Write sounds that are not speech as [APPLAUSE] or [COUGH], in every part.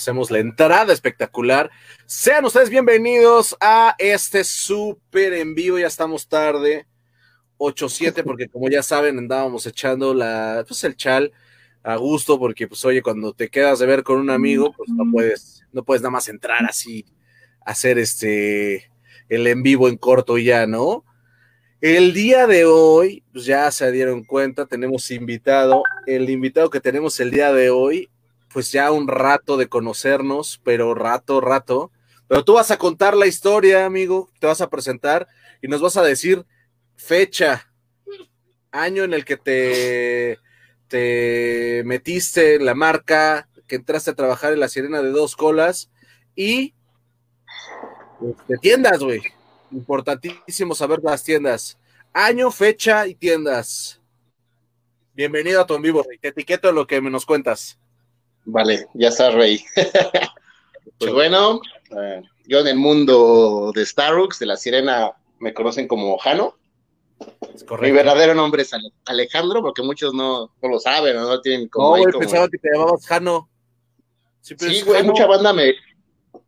hacemos la entrada espectacular. Sean ustedes bienvenidos a este súper en vivo, ya estamos tarde, 8-7, porque como ya saben, andábamos echando la, pues el chal a gusto, porque pues oye, cuando te quedas de ver con un amigo, pues no puedes, no puedes nada más entrar así, hacer este, el en vivo en corto y ya, ¿no? El día de hoy, pues ya se dieron cuenta, tenemos invitado. El invitado que tenemos el día de hoy, pues ya un rato de conocernos, pero rato, rato. Pero tú vas a contar la historia, amigo, te vas a presentar y nos vas a decir fecha, año en el que te, te metiste en la marca, que entraste a trabajar en la sirena de dos colas y de este, tiendas, güey Importantísimo saber las tiendas. Año, fecha y tiendas. Bienvenido a tu en vivo. Te etiqueto lo que me nos cuentas. Vale, ya está, Rey. [LAUGHS] pues bueno, eh, yo en el mundo de Starbucks, de la sirena, me conocen como Jano. Mi verdadero nombre es Alejandro, porque muchos no, lo saben, no tienen como. No, pensaba que te llamabas Jano. Sí, güey, mucha banda me,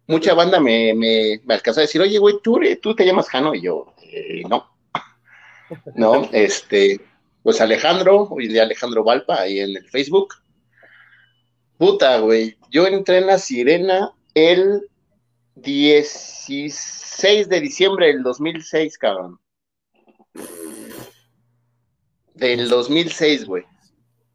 mucha banda me, me, me alcanzó a decir, oye, güey, ¿tú, tú te llamas Jano, y yo, eh, no. [LAUGHS] No, [LAUGHS] este, pues Alejandro, hoy día Alejandro Valpa, ahí en el Facebook. Puta, güey, yo entré en la Sirena el 16 de diciembre del 2006, cabrón. Del 2006, güey.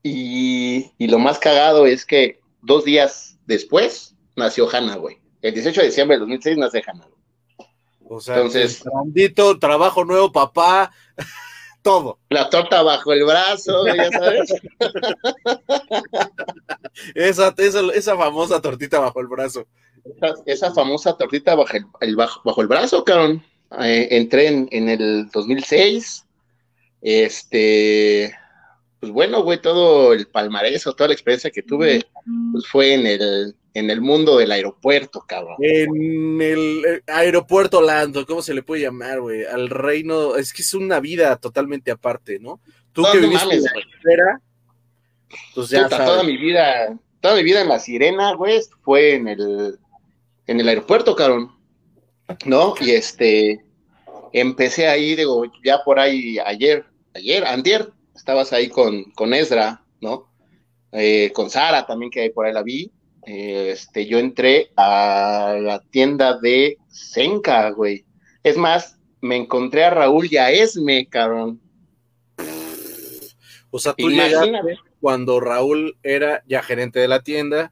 Y, y lo más cagado es que dos días después nació Hanna, güey. El 18 de diciembre del 2006 nace Hanna. O sea, entonces. Grandito, trabajo nuevo, papá, todo. La torta bajo el brazo, ya sabes. esa, esa, famosa tortita bajo el brazo. Esa, famosa tortita bajo el, bajo, el brazo, cabrón. Eh, entré en, en el 2006. Este pues bueno, güey, todo el palmarés o toda la experiencia que tuve, pues fue en el, en el mundo del aeropuerto, cabrón. En el eh, aeropuerto Lando, ¿cómo se le puede llamar, güey? Al reino, es que es una vida totalmente aparte, ¿no? Tú que viviste en la pues ya toda mi vida, toda mi vida en la sirena, güey, fue en el, en el aeropuerto, cabrón. ¿No? Y este, empecé ahí, digo, ya por ahí ayer, ayer, antier, estabas ahí con, con Ezra, ¿no? Eh, con Sara también, que ahí por ahí la vi. Eh, este, yo entré a la tienda de Senka, güey. Es más, me encontré a Raúl y a Esme, cabrón. O sea, tú llegaste cuando Raúl era ya gerente de la tienda.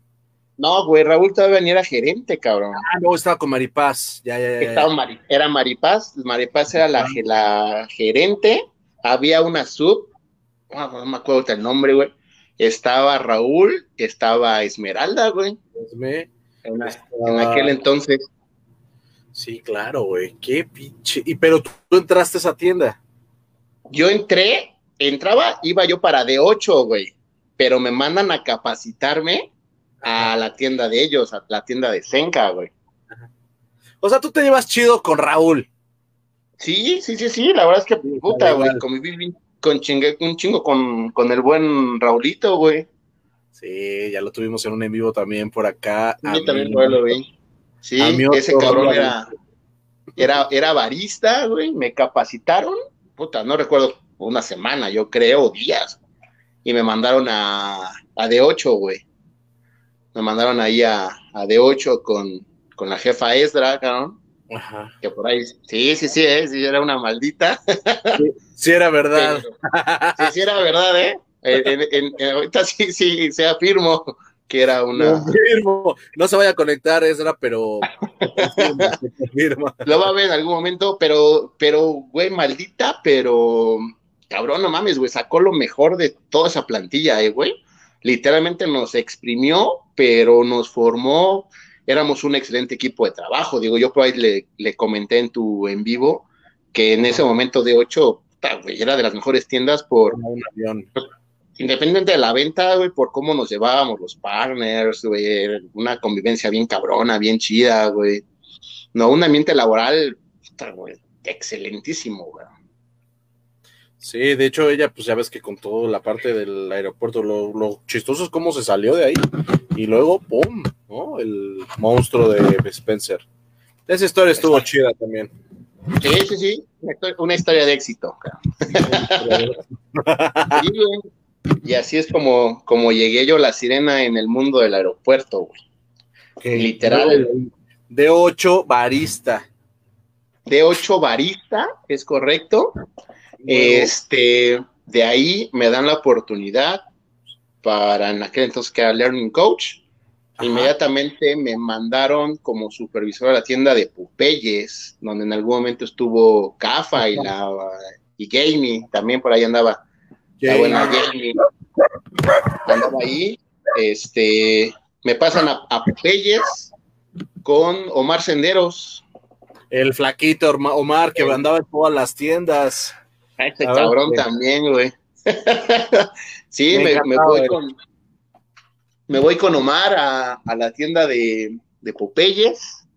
No, güey, Raúl todavía ni era gerente, cabrón. Ah, no, estaba con Maripaz. Ya, ya, ya. Estaba era Maripaz. Maripaz era la, la gerente. Había una sub no, me acuerdo el nombre, güey. Estaba Raúl, estaba Esmeralda, güey. En, aquel entonces. Sí, claro, güey. Qué pinche. Y pero tú, entraste a esa tienda. Yo entré, entraba, iba yo para D8, güey. Pero me mandan a capacitarme a la tienda de ellos, a la tienda de Senka, güey. O sea, tú te llevas chido con Raúl. Sí, sí, sí, sí. La verdad es que puta, güey, conviví bien, con chingue, un chingo con, con el buen Raulito, güey. Sí, ya lo tuvimos en un en vivo también por acá. Sí, también lo vi. Sí, ese cabrón era, era, era barista, güey. Me capacitaron, puta, no recuerdo, una semana, yo creo, días. Y me mandaron a, a D8, güey. Me mandaron ahí a, a D8 con, con la jefa Esdra, cabrón. Ajá. Que por ahí, sí, sí, sí, ¿eh? sí, era una maldita. Sí, era verdad. sí, sí, era verdad, ¿eh? ahorita sí, sí, se afirmó que era una. No se vaya a conectar, Ezra, pero. Lo va a ver en algún momento, pero, pero, güey, maldita, pero. Cabrón, no mames, güey, sacó lo mejor de toda esa plantilla, ¿eh, güey? Literalmente nos exprimió, pero nos formó éramos un excelente equipo de trabajo. Digo, yo por ahí le, le comenté en tu en vivo que en ese momento de 8 era de las mejores tiendas por un avión. Independiente de la venta, güey, por cómo nos llevábamos los partners, güey, una convivencia bien cabrona, bien chida, güey. No, un ambiente laboral, güey, excelentísimo, güey. Sí, de hecho ella, pues ya ves que con toda la parte del aeropuerto, lo, lo chistoso es cómo se salió de ahí y luego, ¡pum! ¿no? El monstruo de Spencer. Esa historia estuvo chida también. Sí, sí, sí, una historia de éxito. [LAUGHS] y así es como, como llegué yo la sirena en el mundo del aeropuerto, güey. Literal. De 8 barista. De 8 barista, es correcto. Este, de ahí me dan la oportunidad para en aquel entonces que era Learning Coach. Inmediatamente me mandaron como supervisor a la tienda de Pupeyes, donde en algún momento estuvo Cafa y la y Gaming, también por ahí andaba. La buena Gaming. Andaba ahí. Este, me pasan a, a Pupeyes con Omar Senderos. El flaquito Omar que andaba en todas las tiendas. Este cabrón también, güey. [LAUGHS] sí, me, voy con me voy con Omar a, la tienda de, de, Popeyes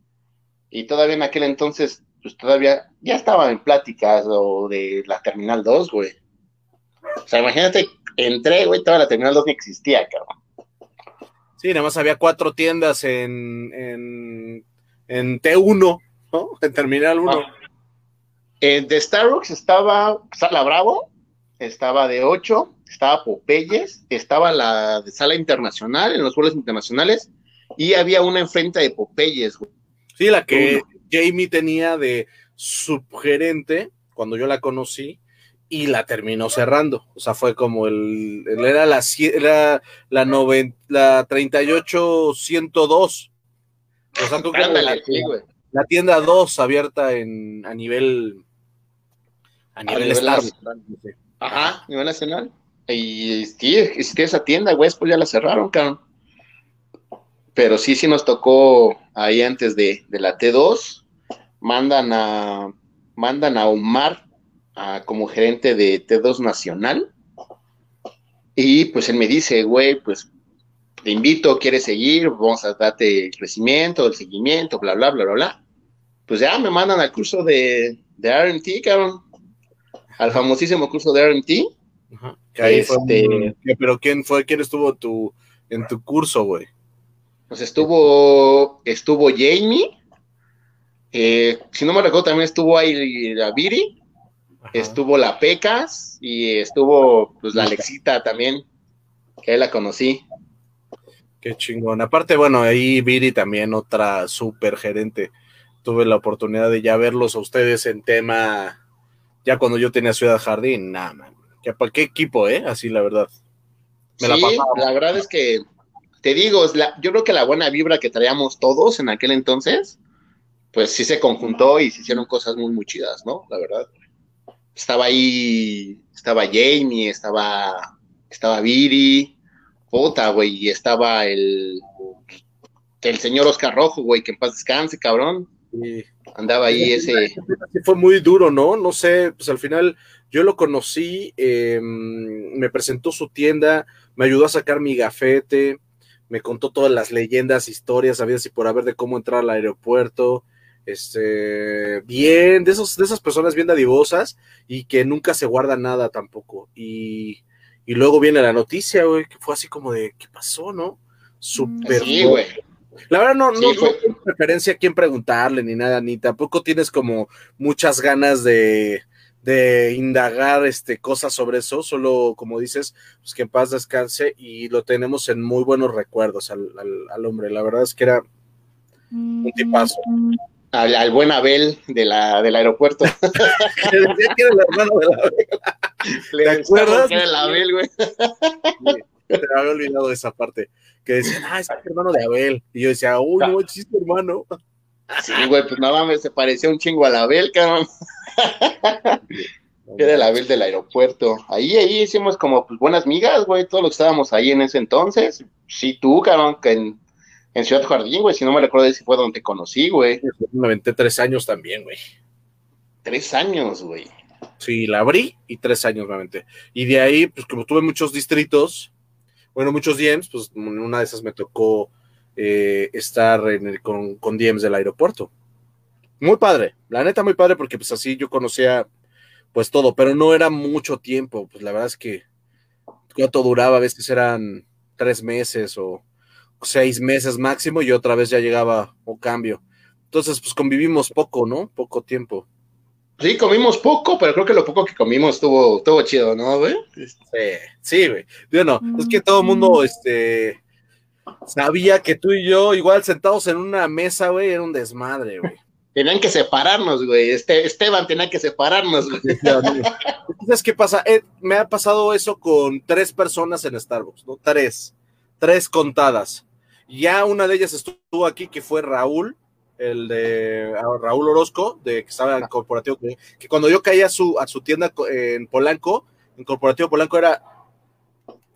y todavía en aquel entonces, pues todavía ya estaba en pláticas o de la Terminal 2, güey. O sea, imagínate, entré, güey, toda la Terminal 2 no existía, cabrón. Sí, nada más había cuatro tiendas en, en, en T1, ¿no? En Terminal 1. Ah. De Starbucks estaba Sala Bravo, estaba de 8, estaba Popeyes, estaba la de Sala Internacional, en los vuelos internacionales, y había una enfrente de Popeyes. Sí, la que Jamie tenía de subgerente cuando yo la conocí y la terminó cerrando. O sea, fue como el, era la era la, noven, la 38102. O sea, [LAUGHS] la, tienda 2 abierta en a nivel a nivel, a Ajá, a nivel nacional. Y sí, existía esa tienda, güey, pues ya la cerraron, cabrón. Pero sí, sí nos tocó ahí antes de, la T2. Mandan a, mandan a Omar como gerente de T2 Nacional. Y pues él me dice, güey, pues te invito, quieres seguir, vamos a darte el crecimiento, el seguimiento, bla, bla, bla, bla, bla. Pues ya me mandan al curso de, de RT, cabrón. Al famosísimo curso de RT. Ajá. Este, pero quién fue, quién estuvo tu, en tu curso, güey. Pues estuvo, estuvo Jamie, eh, si no me recuerdo también estuvo ahí la Viri, estuvo la Pecas y estuvo pues la Alexita también, que ahí la conocí. Qué chingón. Aparte, bueno, ahí Viri también otra super gerente. Tuve la oportunidad de ya verlos a ustedes en tema, ya cuando yo tenía Ciudad Jardín, nada, man ¿Para qué equipo, eh? Así la verdad. sí, la, verdad es que te digo, yo creo que la buena vibra que traíamos todos en aquel entonces, pues sí se conjuntó y se hicieron cosas muy, muy chidas, ¿no? La verdad. Estaba ahí, estaba Jamie, estaba, estaba Viri, puta, güey, y estaba el, el señor Oscar Rojo, güey, que en paz descanse, cabrón. Andaba ahí ese. Fue muy duro, ¿no? No sé, pues al final yo lo conocí, em, me presentó su tienda, me ayudó a sacar mi gafete, me contó todas las leyendas, historias, sabía si por haber de cómo entrar al aeropuerto. Este, bien, de, esos, de esas personas bien dadivosas y que nunca se guarda nada tampoco. Y, y luego viene la noticia, güey, que fue así como de, ¿qué pasó, no? Súper. Sí, güey. La verdad no, no, no tengo preferencia a quién preguntarle ni nada, ni tampoco tienes como muchas ganas de, de indagar este, cosas sobre eso, solo como dices, pues que en paz descanse y lo tenemos en muy buenos recuerdos al, al, hombre, la verdad es que era un tipazo. Al, al buen Abel de la, del aeropuerto. [LAUGHS] Le decía que era el hermano de la Abel. ¿Te acuerdas? Que era el Abel, güey. Te había olvidado esa parte. Que decían, ah, es el hermano de Abel. Y yo decía, uy, no, es hermano. Sí, güey, pues nada más se parecía un chingo a Abel, cabrón. [LAUGHS] Era el Abel del aeropuerto. Ahí, ahí hicimos como pues, buenas migas, güey, todos los que estábamos ahí en ese entonces. Sí, tú, cabrón, que en, en Ciudad Jardín, güey, si no me recuerdo si fue donde te conocí, güey. Me aventé tres años también, güey. Tres años, güey. Sí, la abrí y tres años nuevamente. Y de ahí, pues como tuve muchos distritos, bueno, muchos DMs, pues una de esas me tocó eh, estar con, con DMs del aeropuerto muy padre, la neta muy padre porque pues así yo conocía pues todo, pero no era mucho tiempo, pues la verdad es que cuánto duraba, a veces eran tres meses o, seis meses máximo y otra vez ya llegaba o cambio. Entonces, pues convivimos poco, ¿no? Poco tiempo. Sí, comimos poco, pero creo que lo poco que comimos estuvo, estuvo chido, ¿no, güey? Sí, sí, güey. Bueno, es que todo el mundo, este, sabía que tú y yo, igual sentados en una mesa, güey, era un desmadre, güey. Tenían que separarnos, güey. Este, Esteban tenía que separarnos, güey. [LAUGHS] ¿Sabes qué pasa? Eh, me ha pasado eso con tres personas en Starbucks, ¿no? Tres. Tres contadas. Ya una de ellas estuvo aquí, que fue Raúl, el de ah, Raúl Orozco, de que estaba en Corporativo, que cuando yo caía a su, a su tienda en Polanco, en Corporativo Polanco era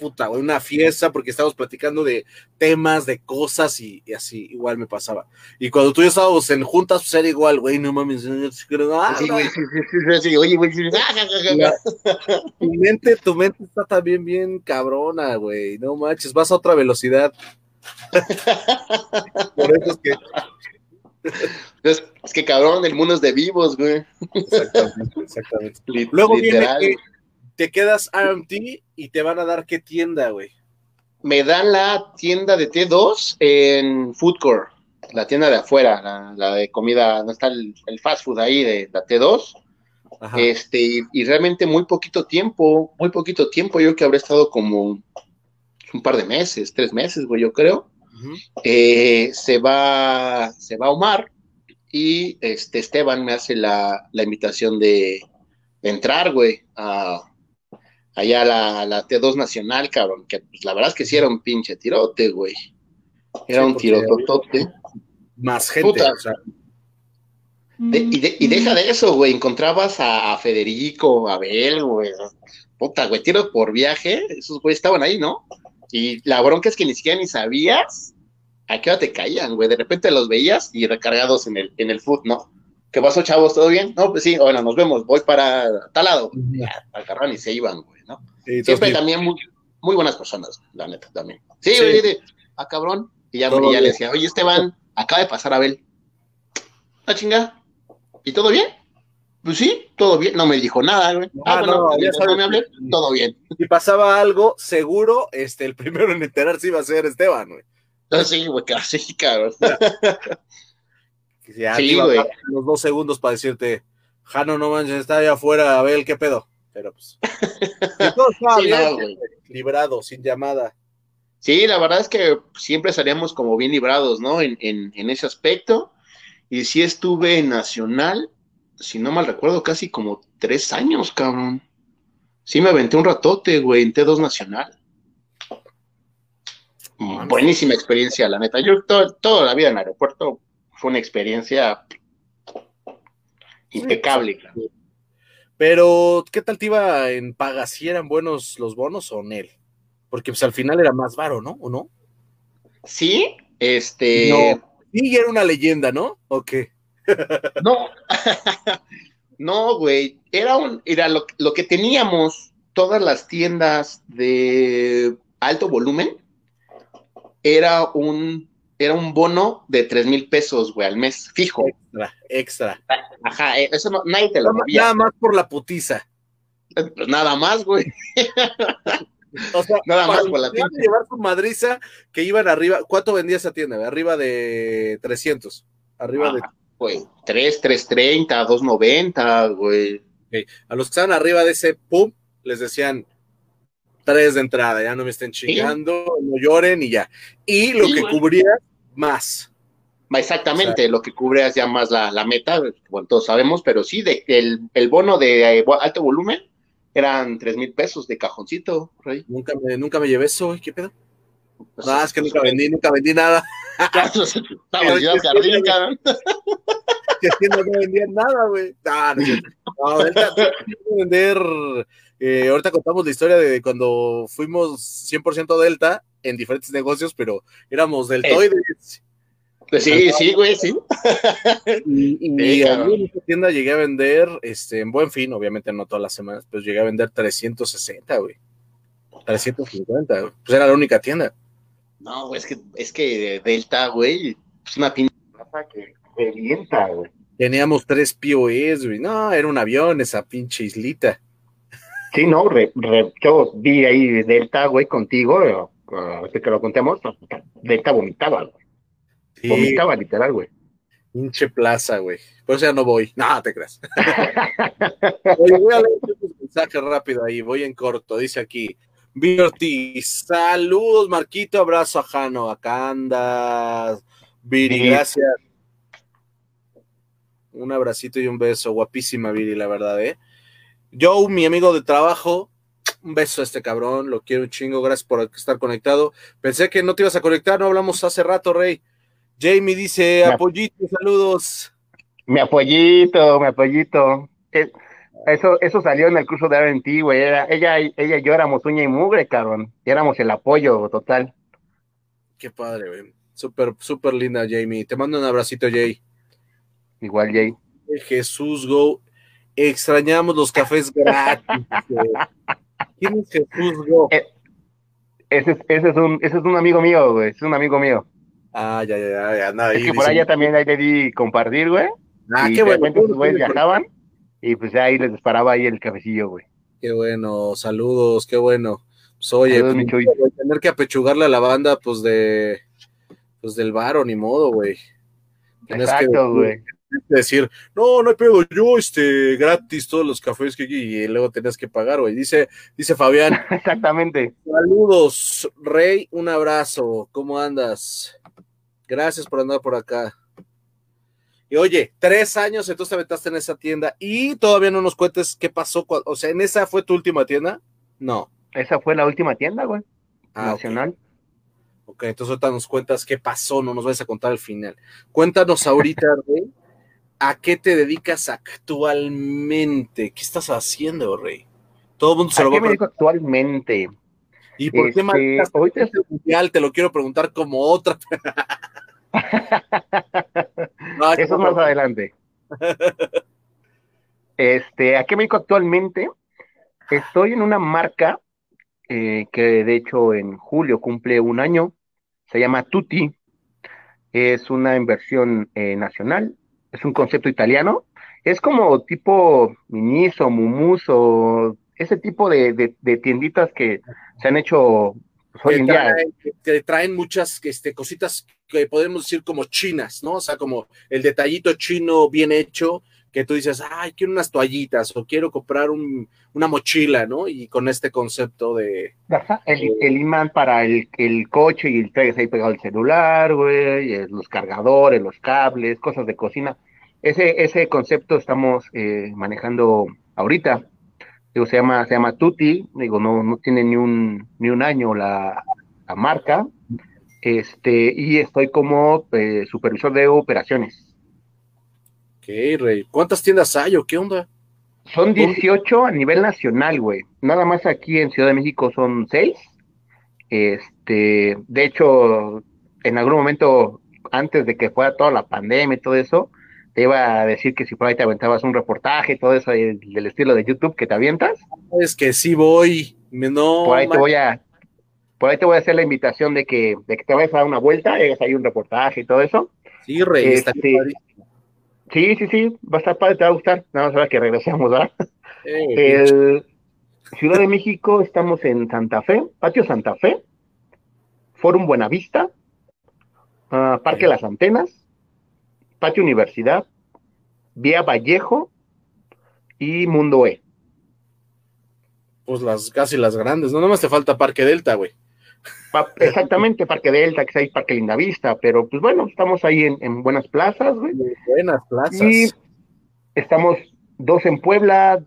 puta, una fiesta porque estábamos platicando de temas, de cosas y, así, igual me pasaba. Y cuando tú y yo estábamos en juntas, pues era igual, güey, no mames. sí, güey, sí, sí, sí, oye, güey, tu mente, tu mente está también bien cabrona, güey, no manches, vas a otra velocidad. [LAUGHS] Por eso es que es, que cabrón, el mundo es de vivos, güey. Exactamente, exactamente. [LAUGHS] Luego viene que te quedas RMT y te van a dar qué tienda, güey. Me dan la tienda de T2 en Food Court, la tienda de afuera, la, de comida, no está el, fast food ahí de la T2. Este, y, realmente muy poquito tiempo, muy poquito tiempo, yo que habré estado como un par de meses, tres meses, güey, yo creo. Eh, se va, se va Omar y este Esteban me hace la, invitación de, entrar, güey, a, allá a la, T2 Nacional, cabrón, que pues, la verdad es que sí era un pinche tirote, güey. Era un tirototote. Más gente, y, deja de eso, güey. Encontrabas a, Federico, a Abel, güey. Puta, güey, tiros por viaje. Esos güey estaban ahí, ¿no? Y la bronca es que ni siquiera ni sabías a qué hora te caían, güey. De repente los veías y recargados en el, en el foot, ¿no? ¿Qué pasó, chavos? ¿Todo bien? No, pues sí, bueno, nos vemos, voy para tal lado. Ya, agarran y se iban, güey, ¿no? Siempre también muy, muy, buenas personas, la neta, también. Sí, güey, de, a ah, cabrón. Y ya, ya le decía, oye, Esteban, acaba de pasar a Abel. ¿La ah, chinga? ¿Y todo bien? Pues sí, todo bien. No me dijo nada, güey. ah, bueno, ya no me hablé, todo bien. Si pasaba algo, seguro, este, el primero en enterarse iba a ser Esteban, güey. Ah, sí, güey, casi, cabrón. [LAUGHS] sí, güey. Los dos segundos para decirte, Jano, no manches, está allá afuera, a ver qué pedo. Pero pues. todo [LAUGHS] estaba bien, librado, sin llamada. Sí, la verdad es que siempre salíamos como bien librados, ¿no? En, en, en ese aspecto. Y sí estuve en Nacional si no mal recuerdo, casi como tres años, cabrón. Sí, me aventé un ratote, güey, en T2 Nacional. Buenísima experiencia, la neta. Yo toda la vida en el aeropuerto fue una experiencia impecable. Pero, ¿qué tal te iba en paga? ¿Si eran buenos los bonos o en él? Porque pues al final era más varo, ¿no? ¿O no? Sí, este. No, sí, era una leyenda, ¿no? ¿O qué? No, [LAUGHS] no, güey. Era un, era lo, que teníamos todas las tiendas de alto volumen. Era un, era un bono de tres mil pesos, güey, al mes, fijo. Extra, extra. Ajá, eh, eso no, nadie te lo Nada más por la putiza. Pues nada más, güey. [LAUGHS] O sea, nada más por la tienda. llevar su madriza que iban arriba. ¿Cuánto vendía esa tienda? Arriba de 300. Arriba de güey. 3, 330, 290, güey. A los que estaban arriba de ese pum, les decían tres de entrada, ya no me estén chingando, no lloren y ya. Y lo que cubría más. Exactamente, lo que cubrías ya más la, meta, bueno, todos sabemos, pero sí, de, el, el bono de eh, alto volumen eran tres mil pesos de cajoncito, Rey. Nunca me, nunca me llevé eso, ¿qué pedo? Pues no, es que nunca vendí, nunca vendí nada. [LAUGHS] Que no vendían nada, güey. No, no, no, ahorita, vender, eh, ahorita contamos la historia de cuando fuimos 100% Delta en diferentes negocios, pero éramos deltoides. Pues sí, sí, güey, sí. Y, [LAUGHS] en esa tienda llegué a vender, este, en buen fin, obviamente no todas las semanas, pero llegué a vender 360, güey. 350, güey. Pues era la única tienda. No, güey, es que, es que Delta, güey, es una pinche que revienta, güey. Teníamos tres POEs, güey. No, era un avión esa pinche islita. Sí, no, yo vi ahí Delta, güey, contigo, uh, que lo contemos, neta vomitaba, güey. Vomitaba literal, güey. Pinche plaza, güey. Por eso ya no voy. No, te creas. [LAUGHS] Oye, voy a leer un mensaje rápido ahí, voy en corto. Dice aquí, Virti, saludos, Marquito, abrazo a Jano, acá andas. Viri, gracias. Un abracito y un beso, guapísima Viri, la verdad, ¿eh? Joe, mi amigo de trabajo, un beso a este cabrón, lo quiero un chingo, gracias por estar conectado. Pensé que no te ibas a conectar, no hablamos hace rato, Rey. Jamie dice, apoyito, saludos. Mi apoyito, mi apoyito. Eso, eso salió en el curso de RT, güey. ella, ella y yo éramos uña y mugre, cabrón. Y éramos el apoyo total. Qué padre, güey. Súper, súper linda, Jamie. Te mando un abracito, Jay. Igual, Jay. Jesús Go. Extrañamos los cafés [LAUGHS] gratis. ¿Quién es Jesús Go? Eh, ese, ese, es un, ese es un amigo mío, güey. Es un amigo mío. Ah, ya, ya, ya, nada. Es que por allá también ahí le di compartir, güey. Ah, qué bueno. Sus güeyes viajaban y pues ahí les disparaba ahí el cafecillo, güey. Qué bueno, saludos, qué bueno. Pues oye, pues, tener que apechugarle a la banda, pues de, pues del varo, ni modo, güey. Exacto, güey. Decir, no, no hay pedo, yo, este, gratis todos los cafés que y luego tenías que pagar, güey. Dice, dice Fabián. [LAUGHS] Exactamente. Saludos, Rey, un abrazo, ¿cómo andas? Gracias por andar por acá. Y oye, tres años entonces te aventaste en esa tienda y todavía no nos cuentes qué pasó. O sea, ¿en esa fue tu última tienda? No. Esa fue la última tienda, güey. Ah, nacional. ok, entonces ahorita nos cuentas qué pasó, no nos vas a contar al final. Cuéntanos ahorita, [LAUGHS] Rey, ¿a qué te dedicas actualmente? ¿Qué estás haciendo, Rey? Todo el mundo se lo va a me dedico actualmente? ¿Y por qué más este, este mundial? Te lo quiero preguntar como otra. [LAUGHS] Eso más adelante. Este, ¿a qué me dedico actualmente? Estoy en una marca eh, que de hecho en julio cumple un año. Se llama Tutti. Es una inversión eh, nacional. Es un concepto italiano. Es como tipo Miniso, Mumuso, ese tipo de, de tienditas que se han hecho que traen, muchas este, cositas que podemos decir como chinas, ¿no? O sea, como el detallito chino bien hecho, que tú dices, ay, quiero unas toallitas o quiero comprar una mochila, ¿no? Y con este concepto de... el, imán para el, coche y el traes ahí pegado el celular, güey, los cargadores, los cables, cosas de cocina. Ese, ese concepto estamos eh, manejando ahorita digo, se llama, se llama Tutti, digo, no, no tiene ni un, ni un año la, marca, este, y estoy como eh, supervisor de operaciones. Ok, Rey. ¿Cuántas tiendas hay o qué onda? Son 18 a nivel nacional, güey. Nada más aquí en Ciudad de México son 6. Este, de hecho, en algún momento, antes de que fuera toda la pandemia y todo eso, te iba a decir que si por ahí te aventabas un reportaje, todo eso del estilo de YouTube que te avientas. Es que sí voy, no. Por ahí te voy a, por ahí te voy a hacer la invitación de que, de que te vayas a dar una vuelta, hagas ahí un reportaje y todo eso. Sí, Rey, este, Sí, sí, sí, va a estar padre, te va a gustar. Nada más ahora que regresemos, ¿verdad? [LAUGHS] El Ciudad de México, estamos en Santa Fe, Patio Santa Fe, Forum Buenavista, uh, Parque Las Antenas, Patio Universidad, Vía Vallejo y Mundo E. Pues las casi las grandes, no nomás te falta Parque Delta, güey. exactamente, Parque Delta, que hay Parque Lindavista, pero pues bueno, estamos ahí en, buenas plazas, güey. Buenas plazas. Y estamos dos en Puebla,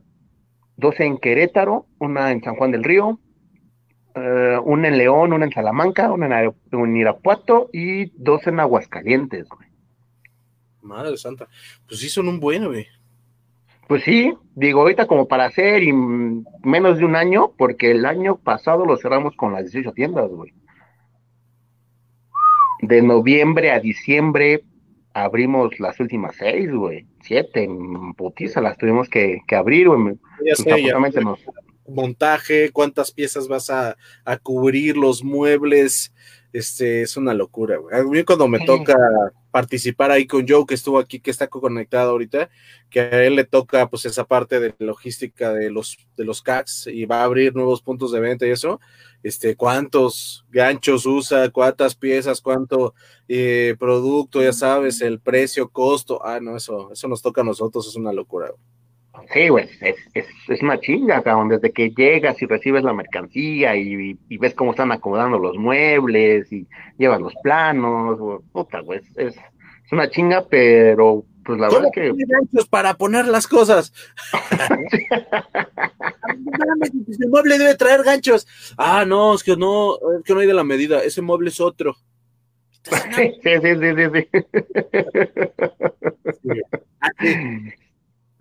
dos en Querétaro, una en San Juan del Río, eh, una en León, una en Salamanca, una en, en Irapuato y dos en Aguascalientes, güey. Madre santa. Pues sí, son un buen, güey. Pues sí, digo, ahorita como para hacer y menos de un año, porque el año pasado lo cerramos con las 18 tiendas, güey. De noviembre a diciembre abrimos las últimas seis, güey. Siete, putiza, las tuvimos que, abrir, güey. Montaje, cuántas piezas vas a, a cubrir, los muebles, este, es una locura, güey. A mí cuando me toca participar ahí con Joe, que estuvo aquí, que está conectado ahorita, que a él le toca pues esa parte de logística de los, de los CACs y va a abrir nuevos puntos de venta y eso, este, cuántos ganchos usa, cuántas piezas, cuánto eh, producto, ya sabes, el precio, costo, ah, no, eso, eso nos toca a nosotros, es una locura, güey. Sí, güey, es, es, es, una chinga, cabrón, desde que llegas y recibes la mercancía y, y, ves cómo están acomodando los muebles y llevas los planos, puta, güey, es, es una chinga, pero pues la verdad que... ganchos para poner las cosas. [LAUGHS] [LAUGHS] ese mueble debe traer ganchos. Ah, no, es que no, es que no hay de la medida, ese mueble es otro. Sí, sí, sí, sí, sí. [LAUGHS]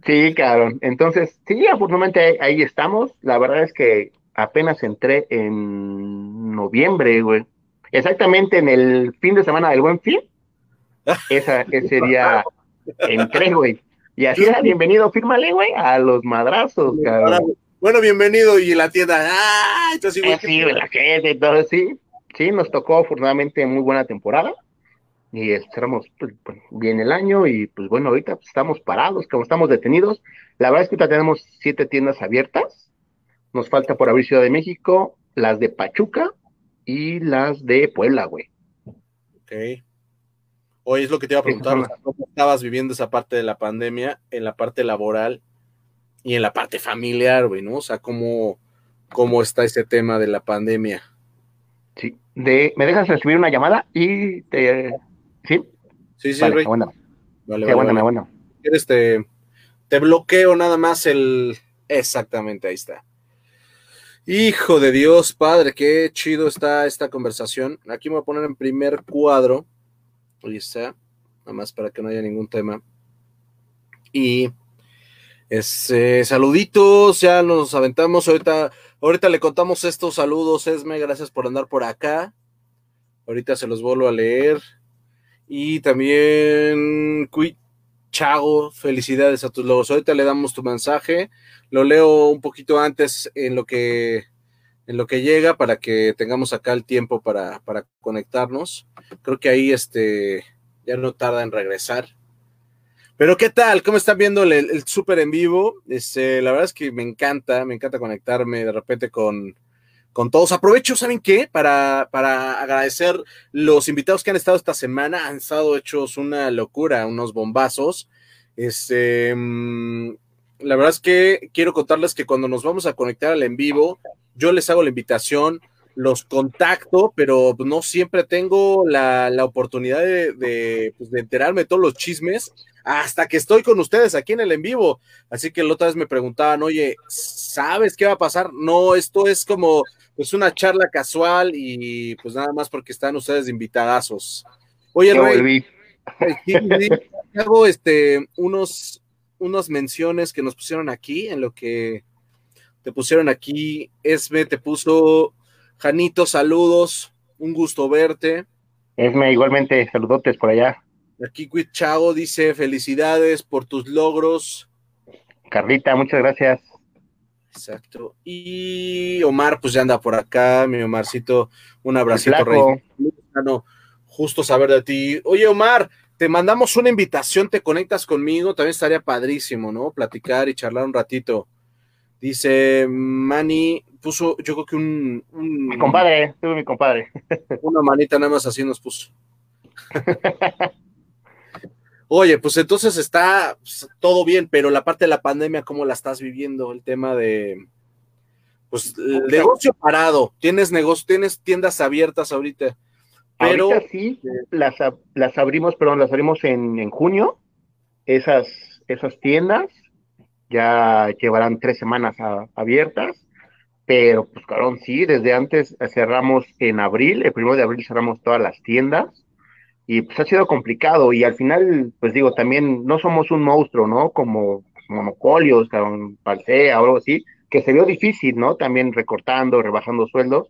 sí. Sí, cabrón. Entonces, sí, afortunadamente ahí estamos. La verdad es que apenas entré en noviembre, güey. Exactamente en el fin de semana del Buen Fin. [LAUGHS] Esa, ese sería entré, güey. Y así era, bienvenido, fírmale, güey, a los madrazos, cabrón. Bueno, bienvenido y la tienda. ¡Ah! Entonces, güey, sí, la gente, entonces sí. Sí, nos tocó afortunadamente muy buena temporada y esperamos pues, bien el año y pues bueno, ahorita estamos parados, como estamos detenidos. La verdad es que ahorita tenemos siete tiendas abiertas. Nos falta por abrir Ciudad de México, las de Pachuca y las de Puebla, güey. Ok. Hoy es lo que te iba a preguntar, ¿cómo estabas viviendo esa parte de la pandemia en la parte laboral y en la parte familiar, güey, ¿no? O sea, ¿cómo, cómo está ese tema de la pandemia? Sí, de, ¿me dejas recibir una llamada y te ¿Sí? Sí, sí, vale, Bueno. Vale, vale, bueno. ¿Quieres te, te bloqueo nada más el... Exactamente, ahí está. Hijo de Dios, padre, qué chido está esta conversación. Aquí me voy a poner en primer cuadro. Ahí está. Nada más para que no haya ningún tema. Y este, saluditos, ya nos aventamos. Ahorita, ahorita le contamos estos saludos, Esme. Gracias por andar por acá. Ahorita se los vuelvo a leer. Y también, Chago, felicidades a tus logos. Ahorita le damos tu mensaje. Lo leo un poquito antes en lo que en lo que llega para que tengamos acá el tiempo para, para conectarnos. Creo que ahí este ya no tarda en regresar. Pero ¿qué tal? ¿Cómo están viendo el, el súper en vivo? Este, la verdad es que me encanta, me encanta conectarme de repente con, con todos. Aprovecho, ¿saben qué? Para, para agradecer los invitados que han estado esta semana. Han estado hechos una locura, unos bombazos. Este, mm, la verdad es que quiero contarles que cuando nos vamos a conectar al en vivo, yo les hago la invitación, los contacto, pero no siempre tengo la, oportunidad de, de, pues, de enterarme de todos los chismes hasta que estoy con ustedes aquí en el en vivo. Así que la otra vez me preguntaban, oye, ¿sabes qué va a pasar? No, esto es como pues una charla casual y pues nada más porque están ustedes invitadazos. Oye, Rey, hago este unos unas menciones que nos pusieron aquí en lo que te pusieron aquí. Esme te puso Janito, saludos, un gusto verte. Esme, igualmente, saludotes por allá. Aquí Chago dice felicidades por tus logros. Carlita, muchas gracias. Exacto. Y Omar, pues ya anda por acá, mi Omarcito, un abracito, rey. justo saber de ti. Oye, Omar, te mandamos una invitación, te conectas conmigo, también estaría padrísimo, ¿no? Platicar y charlar un ratito. Dice Manny, puso, yo creo que un. mi compadre, tuve mi compadre. Una manita nada más así nos puso. [LAUGHS] Oye, pues entonces está pues, todo bien, pero la parte de la pandemia, ¿cómo la estás viviendo? El tema de, pues, el negocio parado, tienes negocio, tienes tiendas abiertas ahorita, pero... Ahorita sí, las, las abrimos, perdón, las abrimos en, en junio, esas, esas tiendas ya llevarán tres semanas abiertas, pero pues claro, sí, desde antes cerramos en abril, el primero de abril cerramos todas las tiendas, y pues ha sido complicado y al final, pues digo, también no somos un monstruo, ¿no? Como monopolios, Palsea o algo así, que se vio difícil, ¿no? También recortando, rebajando sueldos.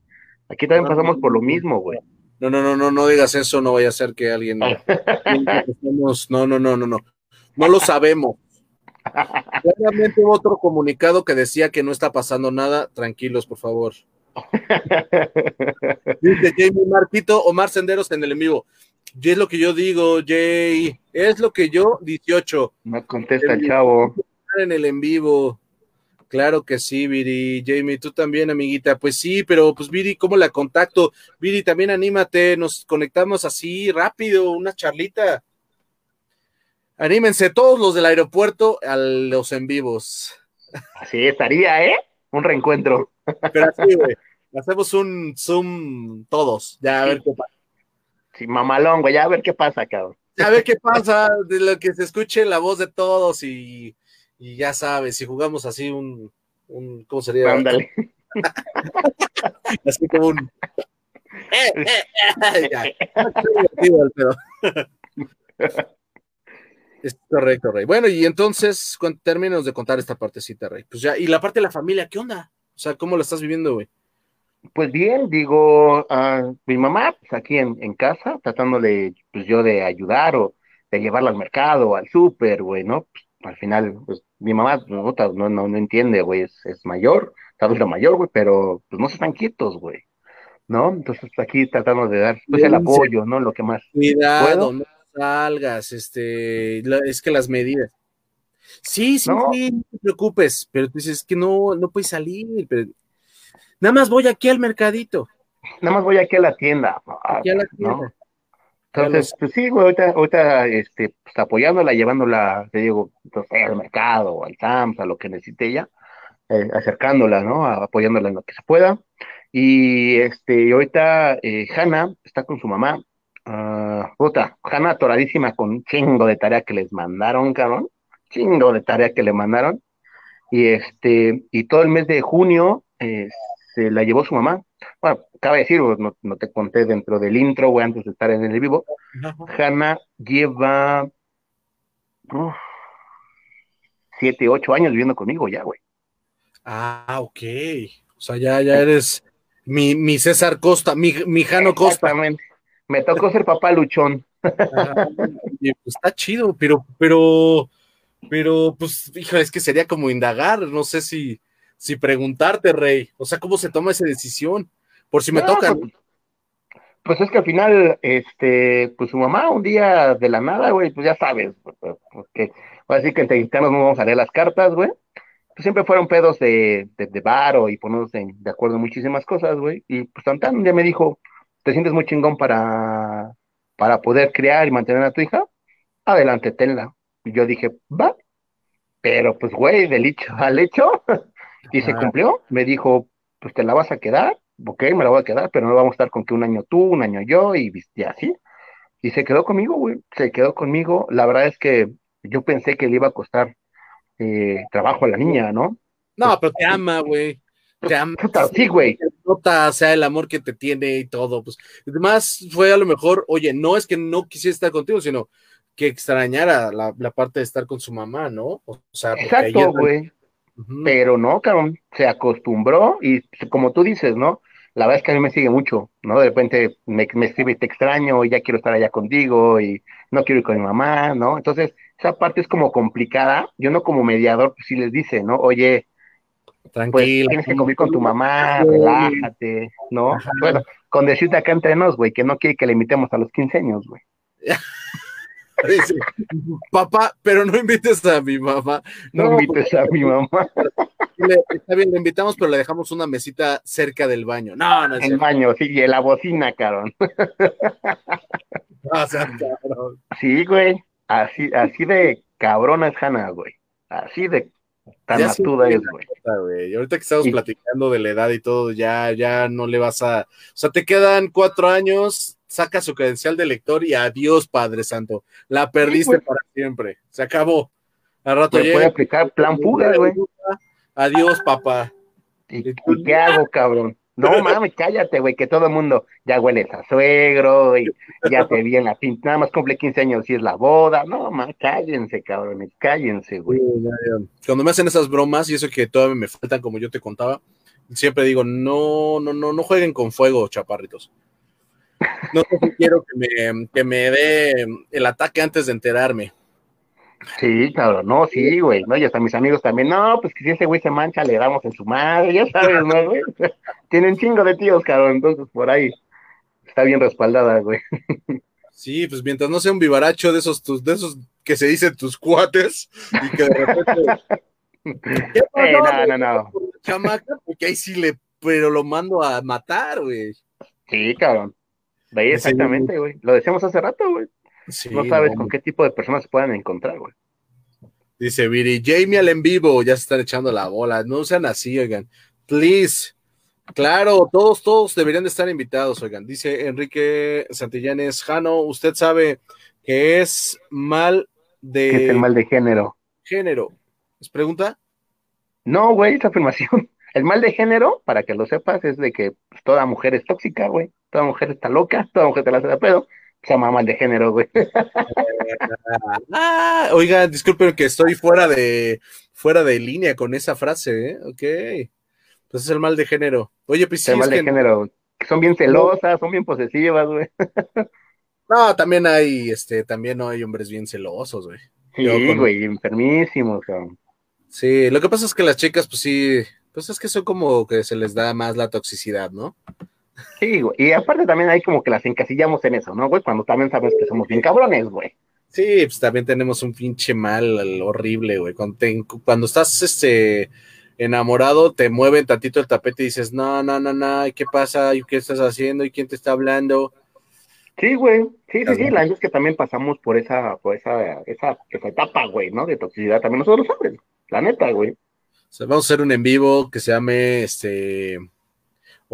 Aquí también pasamos por lo mismo, güey. No, no, no, no, no digas eso, no vaya a ser que alguien... [LAUGHS] no, no, no, no, no. No lo sabemos. Claramente otro comunicado que decía que no está pasando nada. Tranquilos, por favor. [LAUGHS] Dice Jamie Marquito, Omar Senderos en el en vivo. Y es lo que yo digo, Jay. Es lo que yo, 18. Me contesta el chavo. En el en vivo. Claro que sí, Viri. Jamie, tú también, amiguita. Pues sí, pero pues Viri, ¿cómo la contacto? Viri, también anímate, nos conectamos así rápido, una charlita. Anímense todos los del aeropuerto a los en vivos. Así estaría, ¿eh? Un reencuentro. Pero así, güey. Hacemos un Zoom todos, ya a ver qué pasa. Sí, mamalón, güey, ya a ver qué pasa, cabrón. A ver qué pasa, de lo que se escuche la voz de todos y y ya sabes, si jugamos así un, un ¿cómo sería? Ándale. [LAUGHS] así como un... [LAUGHS] [LAUGHS] es correcto, Rey. Bueno, y entonces, términos de contar esta partecita, Rey. Pues ya, y la parte de la familia, ¿qué onda? O sea, ¿cómo la estás viviendo, güey? Pues bien, digo, a mi mamá, pues aquí en, en casa, tratándole, pues yo de ayudar o de llevarla al mercado, al súper, güey, ¿no? Pues, al final, pues mi mamá no, no, no entiende, güey, es, es mayor, tal vez mayor, güey, pero pues no se están quietos, güey, ¿no? Entonces aquí tratamos de dar pues, el apoyo, ¿no? Lo que más. Cuidado, no salgas, este, es que las medidas. Sí, sí, sí, no te preocupes, pero tú dices que no, no puedes salir, pero nada más voy aquí al mercadito. Nada más voy aquí a la tienda. Aquí a la tienda. Entonces, pues sí, güey, ahorita, ahorita este, pues, apoyándola, llevándola, te digo, al mercado, al SAMS, a lo que necesite ella, eh, acercándola, ¿no? apoyándola en lo que se pueda. Y este, ahorita eh, Hanna está con su mamá, uh, puta, Hanna atoradísima con un chingo de tarea que les mandaron, cabrón, chingo de tarea que le mandaron. Y este, y todo el mes de junio eh, se la llevó su mamá bueno, cabe decir, no, no, te conté dentro del intro, güey, antes de estar en el vivo, Hanna lleva siete, ocho años viviendo conmigo ya, güey. Ah, ok. O sea, ya, ya eres mi, mi César Costa, mi, mi Jano Costa. Me tocó ser papá luchón. [LAUGHS] pues está chido, pero, pero, pero, pues, hijo, es que sería como indagar, no sé si, si preguntarte, Rey. O sea, ¿cómo se toma esa decisión? Por si me toca. Pues, pues, es que al final, este, pues su mamá un día de la nada, güey, pues ya sabes, porque así que entre no vamos a leer las cartas, güey. Pues siempre fueron pedos de, de, de varo y ponernos de acuerdo en muchísimas cosas, güey. Y pues tan un día me dijo, ¿te sientes muy chingón para, para poder criar y mantener a tu hija? Adelante, tenla. Y yo dije, va. Pero pues, güey, del hecho al hecho, [LAUGHS] y se cumplió. Me dijo, pues te la vas a quedar, ok, me la voy a quedar, pero no vamos a estar con que un año tú, un año yo, y, así. Y se quedó conmigo, güey, se quedó conmigo. La verdad es que yo pensé que le iba a costar eh, trabajo a la niña, ¿no? No, pues, pero te ama, güey. Te ama. Sí, güey. Nota, sea, el amor que te tiene y todo. Pues, además, fue a lo mejor, oye, no es que no quisiera estar contigo, sino que extrañara la, la parte de estar con su mamá, ¿no? O sea, Exacto, güey. Pero no, cabrón, se acostumbró y como tú dices, ¿no? La verdad es que a mí me sigue mucho, ¿no? De repente me, me escribe, te extraño y ya quiero estar allá contigo y no quiero ir con mi mamá, ¿no? Entonces, esa parte es como complicada. Yo no como mediador, pues sí les dice, ¿no? Oye, pues, Tranquilo. tienes que convivir con tu mamá, relájate, ¿no? Bueno, con decirte acá entre nos, güey, que no quiere que le invitemos a los 15 años, güey. [LAUGHS] papá, pero no invites a mi mamá. No, invites a mi mamá. está bien, le invitamos, pero le dejamos una mesita cerca del baño. No, no es El baño, sí, y la bocina, o sea, cabrón. Sí, güey. Así, así de cabrona es Hannah, güey. Así de tan atuda es, güey. Y ahorita que estamos platicando de la edad y todo, ya, ya no le vas a. O sea, te quedan cuatro años saca su credencial de lector y adiós, Padre Santo. La perdiste para siempre. Se acabó. Al rato llega, puede aplicar plan fuga, güey. Adiós, papá. ¿Y, qué hago, cabrón? No [LAUGHS] mames, cállate, güey, que todo el mundo ya hueles a suegro y ya te vi en la pinta, nada más cumple 15 años y es la boda. No, mames, cállense, cabrones, cállense, güey. Cuando me hacen esas bromas y eso que todavía me faltan, como yo te contaba, siempre digo, no, no, no, no jueguen con fuego, chaparritos. No sé si quiero que me, que me dé el ataque antes de enterarme. Sí, cabrón, no, sí, güey, ¿no? Y hasta mis amigos también, no, pues que si ese güey se mancha, le damos en su madre, ya sabes, ¿no, güey? [LAUGHS] Tienen chingo de tíos, cabrón, entonces por ahí está bien respaldada, güey. Sí, pues mientras no sea un vivaracho de esos, tus, de esos que se dicen tus cuates y que de repente... [LAUGHS] ¿Qué eh, no, no, no. Chamaca, porque ahí sí le, pero lo mando a matar, güey. Sí, cabrón. Veía exactamente, güey. Lo decíamos hace rato, güey. no sabes con qué tipo de personas se puedan encontrar, güey. Dice Viri, Jamie al en vivo, ya se están echando la bola. No sean así, oigan. Please. Claro, todos, todos deberían de estar invitados, oigan. Dice Enrique Santillanes, Jano, usted sabe que es mal de. ¿Qué es el mal de género? Género. ¿Es pregunta? No, güey, es afirmación. [LAUGHS] El mal de género, para que lo sepas, es de que pues, toda mujer es tóxica, güey. Toda mujer está loca, toda mujer te la hace de pedo. Se llama mal de género, güey. [LAUGHS] ah, oiga, disculpen que estoy fuera de fuera de línea con esa frase, ¿eh? Ok. Pues es el mal de género. Oye, pues sí, El mal de género. Son bien celosas, son bien posesivas, güey. [LAUGHS] No, también hay, este, también hay hombres bien celosos, güey. Sí, güey, enfermísimos, cabrón. Sí, lo que pasa es que las chicas, pues sí, pues es que son como que se les da más la toxicidad, ¿no? Sí, güey. Y aparte también hay como que las encasillamos en eso, ¿no, güey? Cuando también sabes que somos bien cabrones, güey. Sí, pues también tenemos un pinche mal horrible, güey. Cuando, cuando estás este enamorado, te mueven tantito el tapete y dices, no, no, no, no, ¿qué pasa? ¿Y qué estás haciendo? ¿Y quién te está hablando? Sí, güey. Sí, sí, sí. La verdad es que también pasamos por esa, por esa, esa, esa etapa, güey, ¿no? De toxicidad también nosotros los hombres. La neta, güey vamos a hacer un en vivo que se llame este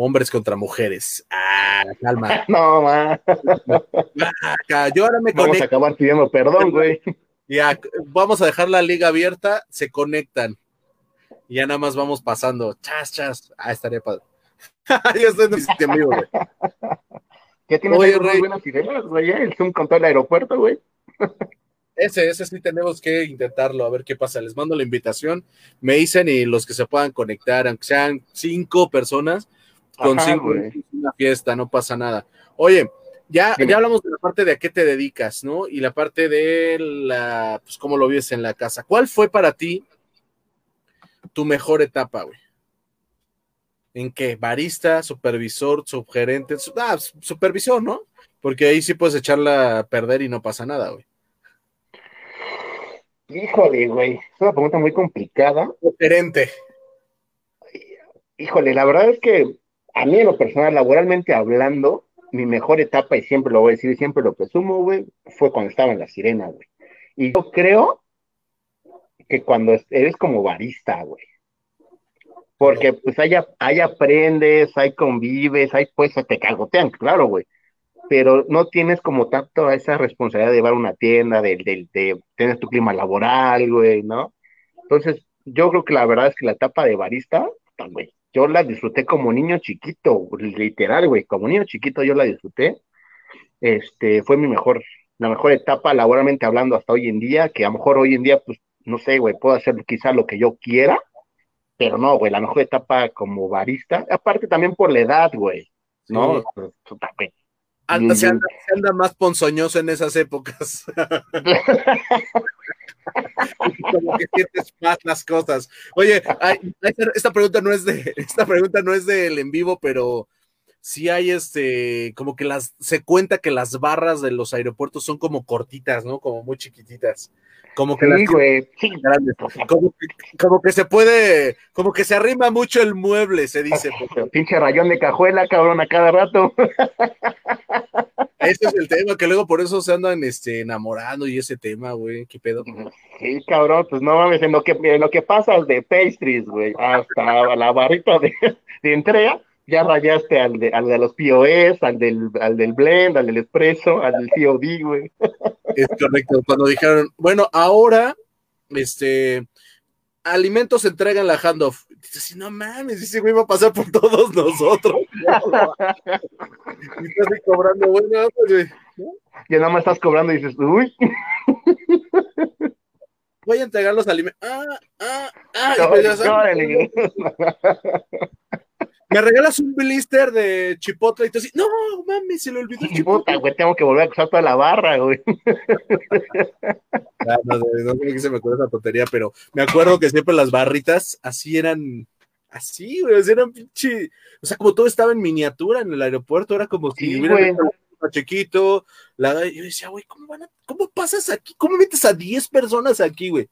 Hombres contra Mujeres. Ah, calma. [LAUGHS] no, ma. Yo ahora me Vamos a acabar pidiendo perdón, güey. Ya, vamos a dejar la liga abierta, se conectan. Y ya nada más vamos pasando. Chas, chas. Ah, estaría padre. [LAUGHS] ya estoy en el vivo, güey. ¿Qué tienes Oye, buenas ideas, güey? El Zoom con todo el aeropuerto, güey. Ese, ese sí tenemos que intentarlo, a ver qué pasa. Les mando la invitación, me dicen y los que se puedan conectar, aunque sean cinco personas, con cinco una fiesta, no pasa nada. Oye, ya, ya hablamos de la parte de a qué te dedicas, ¿no? Y la parte de la, pues cómo lo vives en la casa. ¿Cuál fue para ti tu mejor etapa, güey? ¿En qué? ¿Barista, supervisor, subgerente? Ah, supervisor, ¿no? Porque ahí sí puedes echarla a perder y no pasa nada, güey. Híjole, güey, es una pregunta muy complicada. Diferente. Híjole, la verdad es que a mí en lo personal, laboralmente hablando, mi mejor etapa, y siempre lo voy a decir y siempre lo presumo, güey, fue cuando estaba en la sirena, güey. Y yo creo que cuando eres como barista, güey. Porque pues ahí, aprendes, ahí convives, ahí pues te cagotean, claro, güey pero no tienes como tanto esa responsabilidad de llevar una tienda, de, de, tener tu clima laboral, güey, ¿no? Entonces, yo creo que la verdad es que la etapa de barista, güey, yo la disfruté como niño chiquito, literal, güey, como niño chiquito yo la disfruté. Este, fue mi mejor, la mejor etapa laboralmente hablando hasta hoy en día, que a lo mejor hoy en día, pues, no sé, güey, puedo hacer quizá lo que yo quiera, pero no, güey, la mejor etapa como barista, aparte también por la edad, güey, ¿no? Pues, se, anda, más ponzoñoso en esas épocas. [LAUGHS] [LAUGHS] Como que sientes más las cosas. Oye, esta pregunta no es de, esta pregunta no es del en vivo, pero sí hay este, como que las, se cuenta que las barras de los aeropuertos son como cortitas, ¿no? Como muy chiquititas. Como que, sí, güey. Como, que se puede, como que se arrima mucho el mueble, se dice. Pinche rayón de cajuela, cabrón, a cada rato. Ese es el tema, que luego por eso se andan este, enamorando y ese tema, güey, qué pedo. Sí, cabrón, pues no mames, en lo que, en lo que pasa de pastries, güey, hasta la barrita de, de entrega, ya rayaste al de, al de los POS, al del, al del blend, al del espresso, al del COD, güey. Es correcto, cuando dijeron, bueno, ahora, este, alimentos entregan la handoff. Dices, no mames, ese güey va a pasar por todos [LAUGHS] nosotros. y estás cobrando, bueno, güey. Y nada más estás cobrando y dices, uy. Voy a entregar los alimentos. Ah, ah, ah. Me regalas un blister de chipotle y tú así, no, mami, se le olvidó el chipotle. güey, tengo que volver a usar toda la barra, güey. Ah, no, no, sé qué se me acuerda esa tontería, pero me acuerdo que siempre las barritas así eran, así, güey, eran pinche, o sea, como todo estaba en miniatura en el aeropuerto, era como si sí, hubiera chiquito, la, yo decía, güey, ¿cómo, van a, ¿cómo pasas aquí? ¿Cómo metes a 10 personas aquí, güey?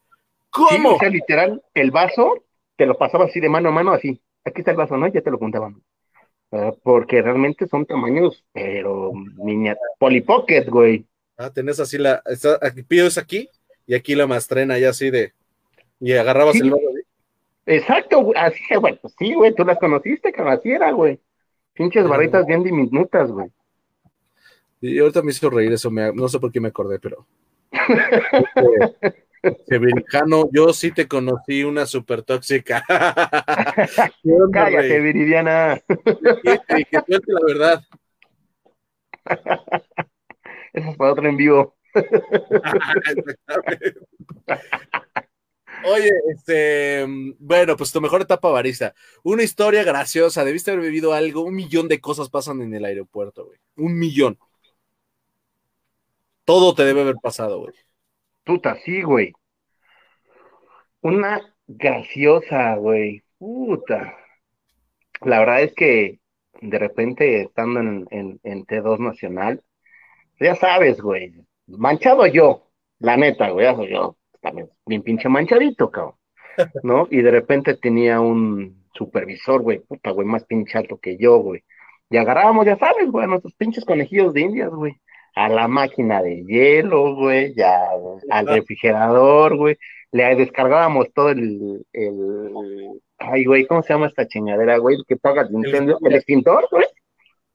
¿Cómo? o sea, literal, el vaso te lo pasaba así de mano a mano, así. Aquí está el vaso, ¿no? Ya te lo contaban. porque realmente son tamaños, pero miniatura, polipocket, güey. Ah, tenés así la, está, aquí, pides aquí y aquí la mastrena ya así de, y agarrabas el vaso. Exacto, güey, así, güey, pues sí, güey, tú las conociste, que así era, güey. Pinches barritas bien diminutas, güey. Y ahorita me hizo reír eso, me, no sé por qué me acordé, pero. [LAUGHS] Severicano, yo sí te conocí una súper tóxica. [LAUGHS] Cállate, Viridiana. Que, que suelte la verdad. [LAUGHS] Eso es para otro en vivo. [LAUGHS] Oye, este, bueno, pues tu mejor etapa barista. Una historia graciosa, debiste haber vivido algo, un millón de cosas pasan en el aeropuerto, güey. Un millón. Todo te debe haber pasado, güey. Puta, sí, güey. Una graciosa, güey. Puta. La verdad es que de repente estando en, en, T2 Nacional, ya sabes, güey. Manchado yo, la neta, güey, ya soy yo. También bien pinche manchadito, cabrón. ¿No? Y de repente tenía un supervisor, güey, puta, güey, más pinche alto que yo, güey. Y agarrábamos, ya sabes, güey, nuestros pinches conejillos de indias, güey a la máquina de hielo, güey, ya al refrigerador, güey. Le descargábamos todo el, el, ay, güey, ¿cómo se llama esta chingadera, güey? Que paga el incendio, el extintor, güey.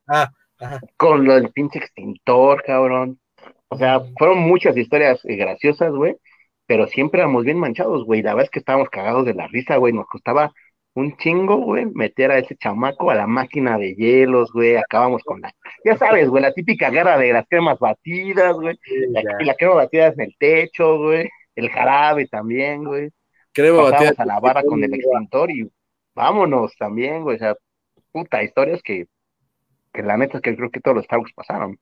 Ah, ajá. Con lo del pinche extintor, cabrón. O sea, fueron muchas historias eh, graciosas, güey, pero siempre éramos bien manchados, güey. La verdad es que estábamos cagados de la risa, güey. Nos costaba un chingo, güey, meter a ese chamaco a la máquina de hielos, güey, acabamos con la, ya sabes, güey, la típica guerra de las cremas batidas, güey, la, crema batida en el techo, güey, el jarabe también, güey. Crema batida. a la barra con el extintor y vámonos también, güey, o sea, puta, historias que, que la neta es que creo que todos los Starbucks pasaron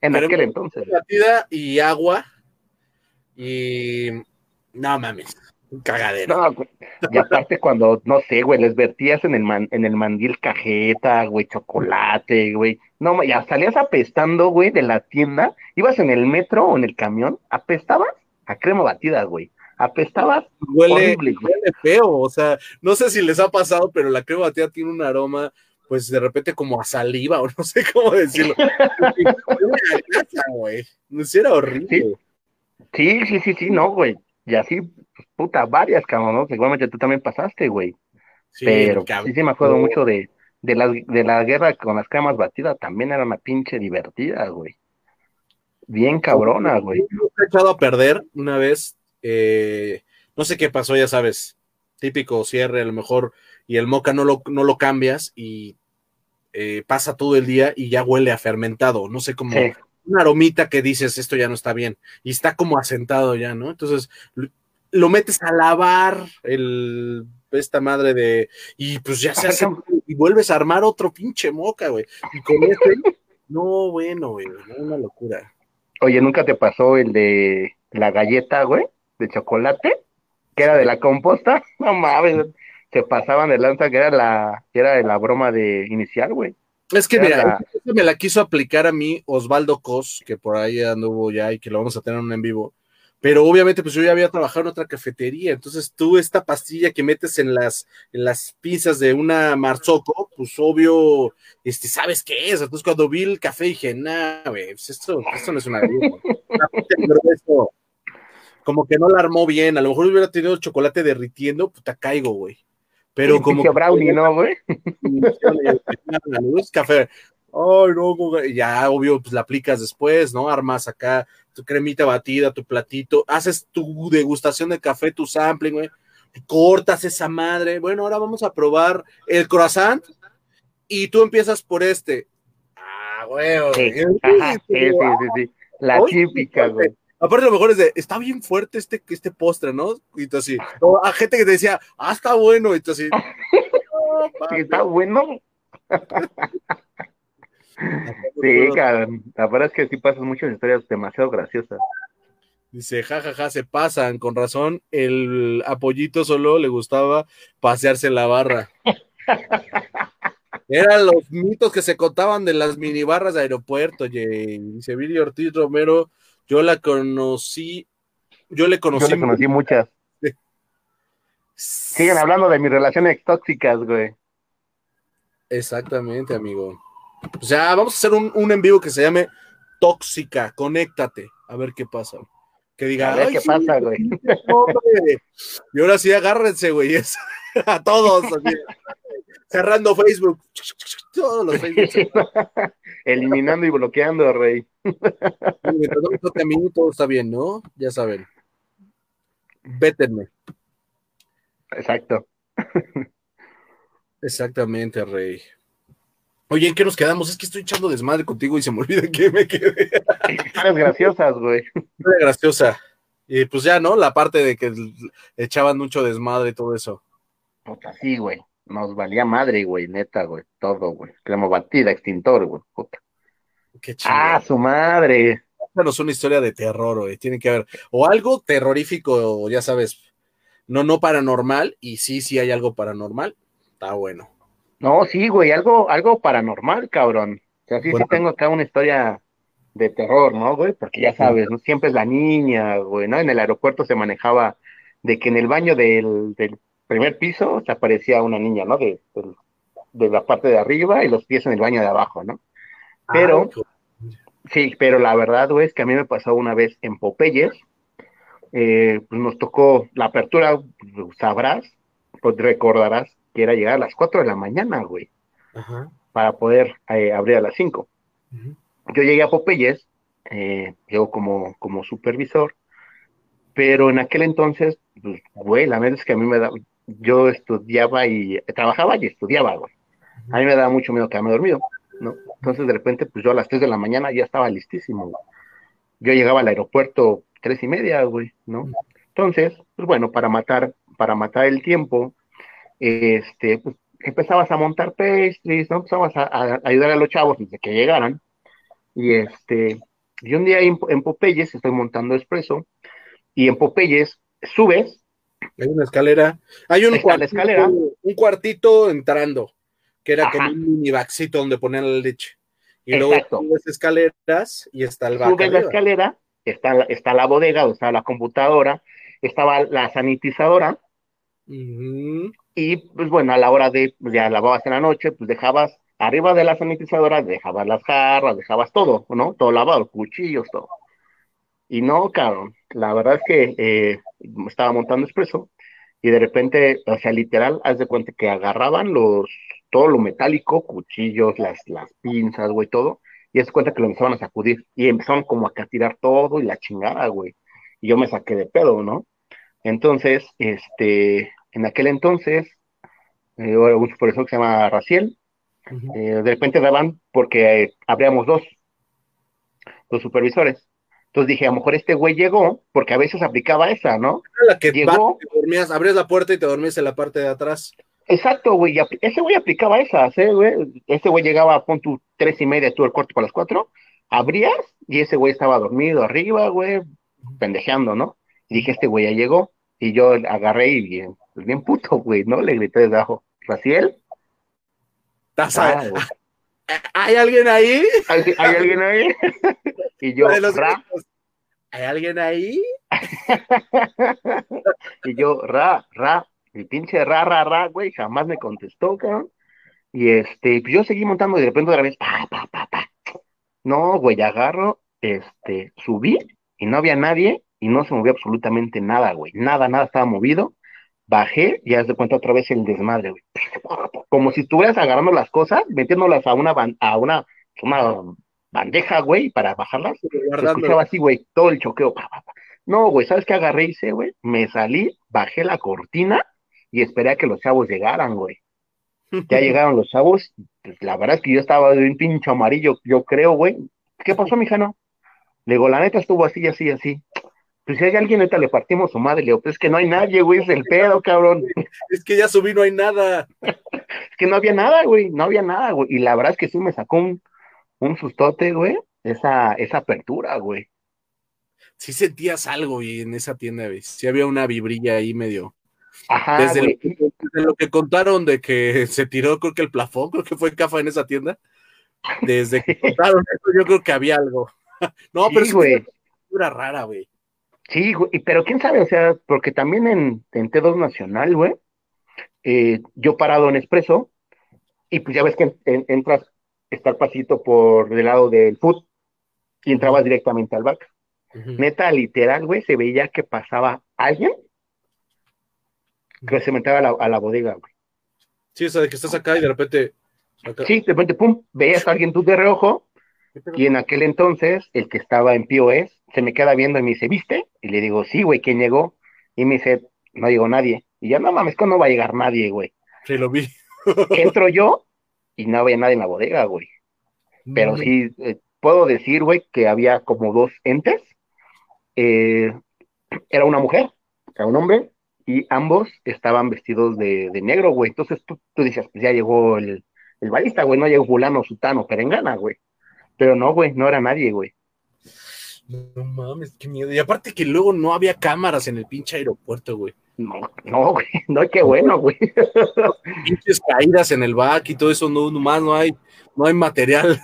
en aquel entonces. Batida y agua y no mames un cagadero. No, y aparte cuando, no sé, güey, les vertías en el, man, en el mandil cajeta, güey, chocolate, güey. No, ya salías apestando, güey, de la tienda. Ibas en el metro o en el camión, apestabas a crema batida, güey. Apestabas huele, huele feo, o sea, no sé si les ha pasado, pero la crema batida tiene un aroma pues de repente como a saliva [LAUGHS] o no sé cómo decirlo. [LAUGHS] güey. No era horrible. Sí, sí, sí, sí, no, güey. Y así, pues, puta, varias, cabrón, ¿no? Seguramente tú también pasaste, güey. Sí, Pero sí, sí me acuerdo mucho de, de, la, de la guerra con las camas batidas, también era una pinche divertida, güey. Bien cabrona, güey. he echado a perder una vez, eh, no sé qué pasó, ya sabes, típico cierre a lo mejor, y el moca no lo, no lo cambias y eh, pasa todo el día y ya huele a fermentado, no sé cómo, una aromita que dices, esto ya no está bien, y está como asentado ya, ¿no? Entonces, lo metes a lavar el esta madre de y pues ya se hace y vuelves a armar otro pinche moca, güey. Y con este no, bueno, güey, una locura. Oye, ¿nunca te pasó el de la galleta, güey, de chocolate? Que era de la composta, [LAUGHS] no mames, se pasaban de lanza que era la que era de la broma de inicial, güey. Es que mira, me la quiso aplicar a mí Osvaldo Cos, que por ahí anduvo ya y que lo vamos a tener en vivo. Pero obviamente, pues yo ya había trabajado en otra cafetería. Entonces, tú, esta pastilla que metes en las, en las pinzas de una Marzocco, pues obvio, este, ¿sabes qué es? Entonces, cuando vi el café dije, nah, güey, pues esto, esto no es una [LAUGHS] Como que no la armó bien. A lo mejor hubiera tenido chocolate derritiendo, puta, caigo, güey. Pero como. brownie, ¿no, güey? café. Ay, no, ya, obvio, pues la aplicas después, ¿no? Armas acá tu cremita batida, tu platito, haces tu degustación de café, tu sampling, güey. Cortas esa madre. Bueno, ahora vamos a probar el croissant y tú empiezas por este. Ah, güey. Sí, sí, sí, sí, La típica, güey. Aparte, lo mejor es de, está bien fuerte este, este postre, ¿no? Y tú así, o a gente que te decía, ah, está bueno, y tú así, está bueno. Sí, cabrón. La verdad es que sí pasas muchas historias demasiado graciosas. Dice, jajaja, ja, ja, se pasan. Con razón, el apoyito solo le gustaba pasearse en la barra. [LAUGHS] Eran los mitos que se contaban de las minibarras de aeropuerto, Jay. Dice Viri Ortiz Romero, yo la conocí, yo le conocí. Yo le conocí muchas. Siguen hablando de mis relaciones tóxicas, güey. Exactamente, amigo. O sea, vamos a hacer un, un en vivo que se llame Tóxica, conéctate, a ver qué pasa. Que diga, a ver qué pasa, güey. Y ahora sí, agárrense, güey, [LAUGHS] a todos. Así, cerrando Facebook. Todos los Facebook. [LAUGHS] Eliminando y bloqueando, rey. [LAUGHS] todo está bien, ¿no? Ya saben. Vétenme. Exacto. Exactamente, Rey. Oye, ¿en qué nos quedamos? Es que estoy echando desmadre contigo y se me olvida que me quedé. [LAUGHS] Historias graciosas, güey. graciosa. Y pues ya, ¿no? La parte de que echaban mucho desmadre y todo eso. Puta, sí, güey. Nos valía madre, güey, neta, güey. Todo, güey. Cremo batida, extintor, güey. Puta. Qué chido. Ah, su madre. es una historia de terror, güey. Tiene que haber. O algo terrorífico, ya sabes. No, no paranormal. Y sí, sí hay algo paranormal. Está bueno. No, sí, güey, algo, algo paranormal, cabrón. O sea, sí, sí tengo acá una historia de terror, ¿no, güey? Porque ya sabes, ¿no? siempre es la niña, güey, ¿no? En el aeropuerto se manejaba de que en el baño del, del primer piso se aparecía una niña, ¿no? De, de, la parte de arriba y los pies en el baño de abajo, ¿no? Pero, sí, pero la verdad, güey, es que a mí me pasó una vez en Popeyes, eh, pues nos tocó la apertura, pues, sabrás, pues recordarás que era llegar a las 4 de la mañana, güey, para poder eh, abrir a las 5. Yo llegué a Popeyes, eh, llego como, como supervisor, pero en aquel entonces, pues, güey, la verdad es que a mí me da, yo estudiaba y trabajaba y estudiaba, güey. A mí me daba mucho miedo quedarme dormido, ¿no? Entonces de repente, pues yo a las 3 de la mañana ya estaba listísimo. Yo llegaba al aeropuerto tres y media, güey, ¿no? Entonces, pues bueno, para matar, para matar el tiempo, este, pues empezabas a montar pastries, ¿no? Empezabas a, ayudar a los chavos desde que llegaran. Y este, y un día en, en Popeyes estoy montando expreso, y en Popeyes subes. Hay una escalera, hay un, cuartito, escalera. un cuartito entrando, que era como un mini baxito donde ponían la leche. Y luego subes escaleras y está el Subes la escalera, está, está la bodega, donde está la computadora, estaba la sanitizadora, y pues bueno, a la hora de, pues, ya lavabas en la noche, pues dejabas arriba de la sanitizadora, dejabas las jarras, dejabas todo, ¿no? Todo lavado, cuchillos, todo. Y no, cabrón, la verdad es que eh, estaba montando expreso y de repente, o sea, literal, haz de cuenta que agarraban los, todo lo metálico, cuchillos, las, las pinzas, güey, todo, y haz de cuenta que lo empezaban a sacudir y empezaron como a tirar todo y la chingada, güey. Y yo me saqué de pedo, ¿no? Entonces, este, en aquel entonces, eh, un supervisor que se llama Raciel, eh, de repente daban porque eh, abríamos dos, dos supervisores. Entonces dije, a lo mejor este güey llegó, porque a veces aplicaba esa, ¿no? La que llegó, dormías, abrías la puerta y te dormías en la parte de atrás. Exacto, güey. Ese güey aplicaba esas, ¿eh, güey? Ese güey llegaba, a tu tres y media, tú el cuarto para las cuatro, abrías y ese güey estaba dormido arriba, güey, pendejeando, ¿no? Y dije, este güey ya llegó. Y yo agarré y bien, pues bien puto, güey, ¿no? Le grité desde abajo, ¿Raciel? Ah, ¿Hay alguien ahí? ¿Hay, alguien ahí? y yo, Ra. ¿Hay alguien ahí? [LAUGHS] y yo, Ra, Ra, mi pinche Ra, Ra, Ra, güey, jamás me contestó, cabrón. Y este, pues yo seguí montando y de repente otra vez, pa, pa, pa, pa. No, güey, agarro, este, subí y no había nadie y no se movía absolutamente nada, güey. Nada, nada estaba movido. Bajé y haz de cuenta otra vez el desmadre, güey. Como si estuvieras agarrando las cosas, metiéndolas a una, a una, una bandeja, güey, para bajarlas. escuchaba así, güey, todo el choqueo. No, güey, ¿sabes qué agarré y hice, güey? Me salí, bajé la cortina y esperé a que los chavos llegaran, güey. Ya [LAUGHS] llegaron los chavos, pues la verdad es que yo estaba de un pincho amarillo, yo creo, güey. ¿Qué pasó, mija, no? Le digo, la neta estuvo así, así, así. Pues si hay alguien, ahorita le partimos su madre, le digo, pues es que no hay nadie, güey, es el pedo, cabrón. [LAUGHS] Es que ya subí, no hay nada. [LAUGHS] es que no había nada, güey, no había nada, güey. Y la verdad es que sí me sacó un, un sustote, güey, esa, esa apertura, güey. Sí sentías algo, güey, en esa tienda, güey. Sí había una vibrilla ahí medio. Ajá, Desde lo, desde lo que contaron de que [LAUGHS] se tiró, creo que el plafón, creo que fue Cafa en esa tienda. Desde que contaron eso, yo creo que había algo. No, pero Sí, güey. una rara, güey. Sí, güey, y- pero quién sabe, o sea, porque también en, en T2 Nacional, güey, eh, yo parado en Expreso, y pues ya ves que en- en- entras, está el pasito por el lado del food, y entrabas directamente al back. Ujú. Neta, literal, güey, se veía que pasaba alguien que se metía a la, a la bodega, güey. Sí, o sea, de que estás acá y de repente. acá- Sí, de repente, pum, veías a alguien tú de reojo, y en aquel entonces, el que estaba en POS, se me queda viendo y me dice, ¿viste? Y le digo, sí, güey, ¿quién llegó? Y me dice, no llegó nadie. Y ya, no mames, que no va a llegar nadie, güey. Sí, lo vi. [LAUGHS] Entro yo y no había nadie en la bodega, güey. Pero sí, eh, puedo decir, güey, que había como dos entes. Eh, era una mujer, era un hombre, y ambos estaban vestidos de, de negro, güey. Entonces tú, tú dices, pues ya llegó el, el balista, güey, no llegó fulano, sutano, perengana, güey. Pero no, güey, no era nadie, güey. No mames, qué miedo. Y aparte que luego no había cámaras en el pinche aeropuerto, güey. No, no, güey, no, qué bueno, güey. [LAUGHS] Pinches caídas en el back y todo eso, no, nomás no hay, no hay material.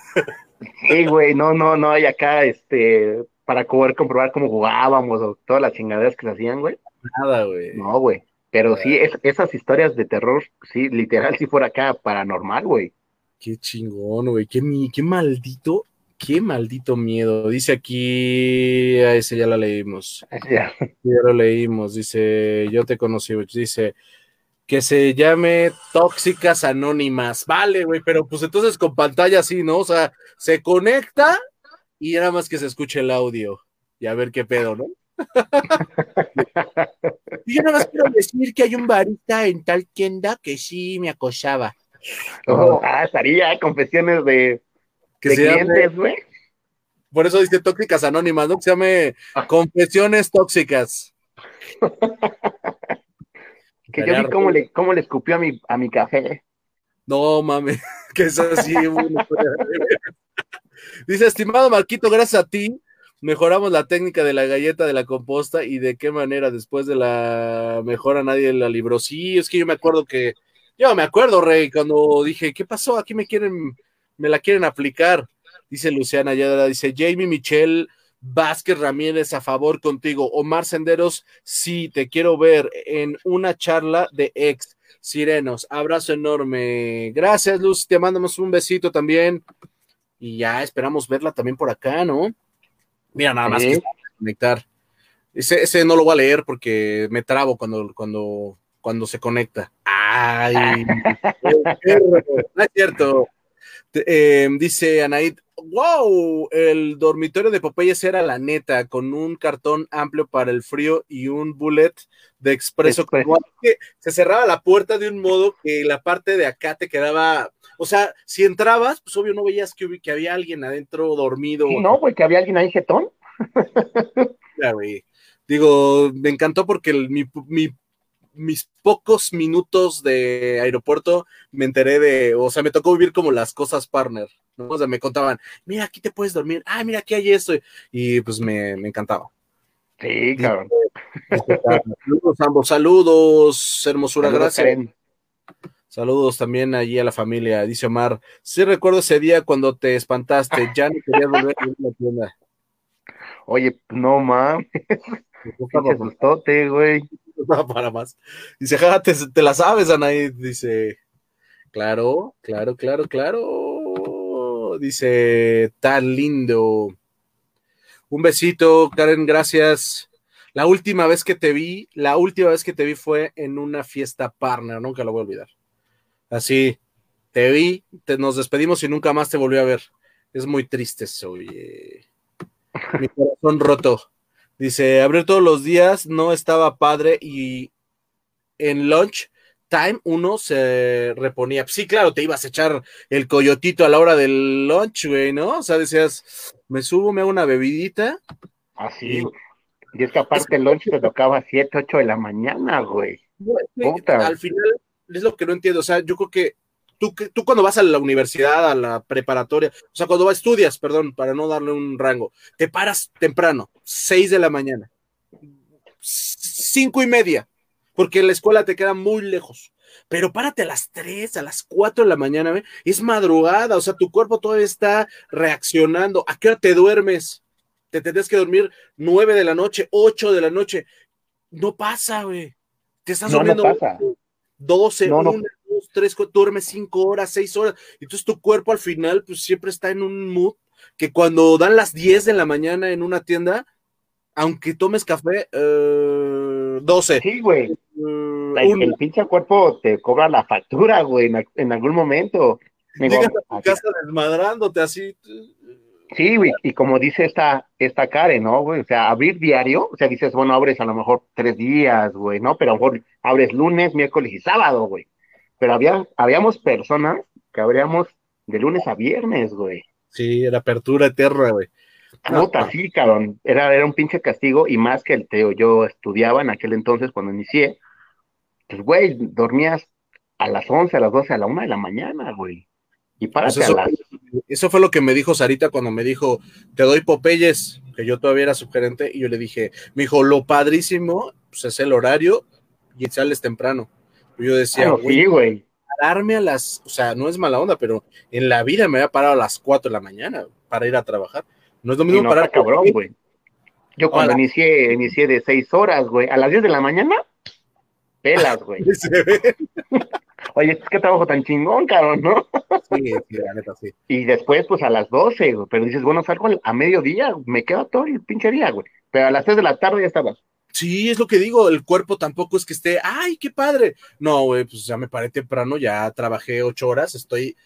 Sí, güey, no, no, no hay acá, este, para poder comprobar cómo jugábamos o todas las chingaderas que se hacían, güey. Nada, güey. No, güey. Pero sí, es- esas historias de terror, sí, literal, si fuera acá paranormal, güey. Qué chingón, güey. Qué, mi- qué maldito, qué maldito miedo. Dice aquí, a ese ya la leímos. [LAUGHS] Ya. Ya lo leímos. Dice, yo te conocí. Dice que se llame Tóxicas Anónimas. Vale, güey, pero pues entonces con pantalla así, ¿no? O sea, se conecta y nada más que se escuche el audio. Y a ver qué pedo, ¿no? [LAUGHS] y yo nada más quiero decir que hay un barista en tal tienda que sí me acosaba. Oh, ah, estaría, eh, confesiones de, Que de se clientes, güey. por eso dice Tóxicas Anónimas, ¿no? Que se llame Ah. Confesiones Tóxicas. [LAUGHS] Que yo vi cómo le, cómo le escupió a mi, a mi café. No mames, [LAUGHS] que es así. bueno, Dice, estimado Marquito, gracias a ti mejoramos la técnica de la galleta de la composta y de qué manera después de la mejora nadie la libró. Sí, es que yo me acuerdo que, yo me acuerdo, Rey, cuando dije, ¿qué pasó? Aquí me quieren, me la quieren aplicar. Dice Luciana Yadra, dice Jamie Michelle Vázquez Ramírez a favor contigo. Omar Senderos, sí, te quiero ver en una charla de ex. Sirenos, abrazo enorme. Gracias, Luz. Te mandamos un besito también. Y ya esperamos verla también por acá, ¿no? Mira, nada más Sí. que conectar. Ese, ese no lo voy a leer porque me trabo cuando, cuando, cuando se conecta. Ay, [LAUGHS] no es cierto. Eh, dice Anaid, wow, el dormitorio de Popeyes era la neta, con un cartón amplio para el frío y un bullet de expreso. Como que se cerraba la puerta de un modo que la parte de acá te quedaba, o sea, si entrabas, pues obvio no veías que, había alguien adentro dormido. Sí, no, güey, que había alguien ahí jetón. [LAUGHS] Digo, me encantó porque el- mi, mi- mis pocos minutos de aeropuerto me enteré de, o sea, me tocó vivir como las cosas partner, ¿no? O sea, me contaban, mira, aquí te puedes dormir, ah, mira, aquí hay esto, y pues me, me encantaba. Sí, cabrón. Saludos ambos, saludos, hermosura, Saludos, gracias. Karen. Saludos también allí a la familia, dice Omar. Sí recuerdo ese día cuando te espantaste, ya no querías volver a ir a la tienda. Oye, no mames, [LAUGHS] pinche sustote, güey. [LAUGHS] Para más. Dice, jaja, te, te la sabes, Anaí. Dice, claro, claro, claro, claro. Dice, tan lindo. Un besito, Karen, gracias. La última vez que te vi, la última vez que te vi fue en una fiesta partner, nunca lo voy a olvidar. Así, te vi, te, nos despedimos y nunca más te volví a ver. Es muy triste eso, oye. Mi corazón roto. Dice, abrir todos los días no estaba padre y en lunch time uno se reponía. Sí, claro, te ibas a echar el coyotito a la hora del lunch, güey, ¿no? O sea, decías, me subo, me hago una bebidita. Así, güey. Y es que aparte el lunch te tocaba a 7, 8 de la mañana, güey. Puta. Al final es lo que no entiendo. O sea, yo creo que tú, tú cuando vas a la universidad, a la preparatoria, o sea, cuando vas, estudias, perdón, para no darle un rango, te paras temprano, 6 de la mañana, cinco y media, porque la escuela te queda muy lejos. Pero párate a las 3, a las 4 de la mañana, ¿eh? es madrugada, o sea, tu cuerpo todavía está reaccionando. ¿A qué hora te duermes? Te tendrías que dormir 9 de la noche, 8 de la noche. No pasa, güey. Te estás no, durmiendo no 12, no, dos, tres, cuatro, duermes cinco horas, seis horas. Entonces tu cuerpo al final, pues siempre está en un mood que cuando dan las 10 de la mañana en una tienda, aunque tomes café, eh, 12. Sí, güey. eh, El, una. el pinche cuerpo te cobra la factura, güey, en, al- en algún momento. Digo, a tu aquí- casa desmadrándote así. Sí, güey, y como dice esta, esta Karen, ¿no, güey? O sea, abrir diario, o sea, dices, bueno, abres a lo mejor tres días, güey, ¿no? Pero a lo mejor abres lunes, miércoles y sábado, güey. Pero había, habíamos personas que abríamos de lunes a viernes, güey. Sí, era apertura eterna, güey. Puta, no. sí, cabrón. Era, era un pinche castigo y más que el teo. Yo estudiaba en aquel entonces cuando inicié. Pues, güey, dormías a las 11, a las 12, a la 1 de la mañana, güey. Y párate Pues eso- a las... Eso fue lo que me dijo Sarita cuando me dijo, te doy Popeyes, que yo todavía era subgerente, y yo le dije, me dijo, lo padrísimo, pues es el horario y sales temprano. Yo decía, güey, sí, pararme a las, o sea, no es mala onda, pero en la vida me había parado a las 4 de la mañana para ir a trabajar. No es lo mismo no parar cabrón, güey. Yo cuando Hola. inicié, inicié de 6 horas, güey. A las 10 de la mañana, pelas, güey. [LAUGHS] Oye, es que trabajo tan chingón, cabrón, ¿no? Sí, sí, la neta, sí. Y después, pues a las 12, güey. Pero dices, bueno, salgo al- a mediodía, me quedo todo el pinche día, güey. Pero a las 3 de la tarde ya estabas. Sí, es lo que digo, el cuerpo tampoco es que esté, ay, qué padre. No, güey, pues ya me paré temprano, ya trabajé ocho horas, estoy,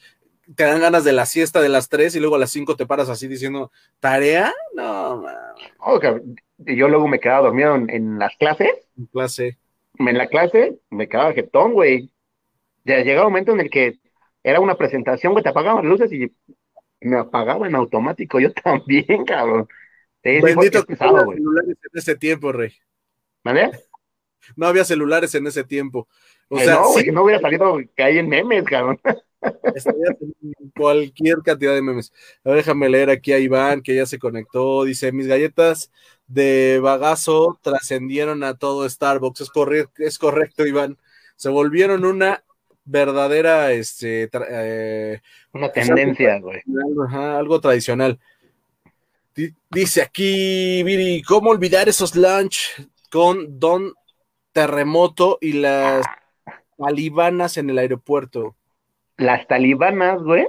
te dan ganas de la siesta de las tres y luego a las cinco te paras así diciendo, ¿tarea? No, man, Oh, yo luego me quedaba dormido en, en las clases. en clase. En la clase me quedaba jetón, güey. Ya llegaba un momento en el que era una presentación, güey, te apagaban las luces y me apagaba en automático. Yo [LAUGHS] también, cabrón. Sí, Bendito que pesado, celulares en ese tiempo, Rey. ¿Vale? No había celulares en ese tiempo. O sea, no, güey, sí, no hubiera salido que hay en memes, cabrón. estarías en cualquier cantidad de memes. A ver, déjame leer aquí a Iván, que ya se conectó. Dice, mis galletas de bagazo trascendieron a todo Starbucks. Es, corre- es correcto, Iván. Se volvieron una verdadera, este, eh, Una tendencia, güey. Ajá, algo tradicional. Di- Dice aquí, Viri, ¿cómo olvidar esos lunch con Don Terremoto y las talibanas en el aeropuerto? Las talibanas, güey,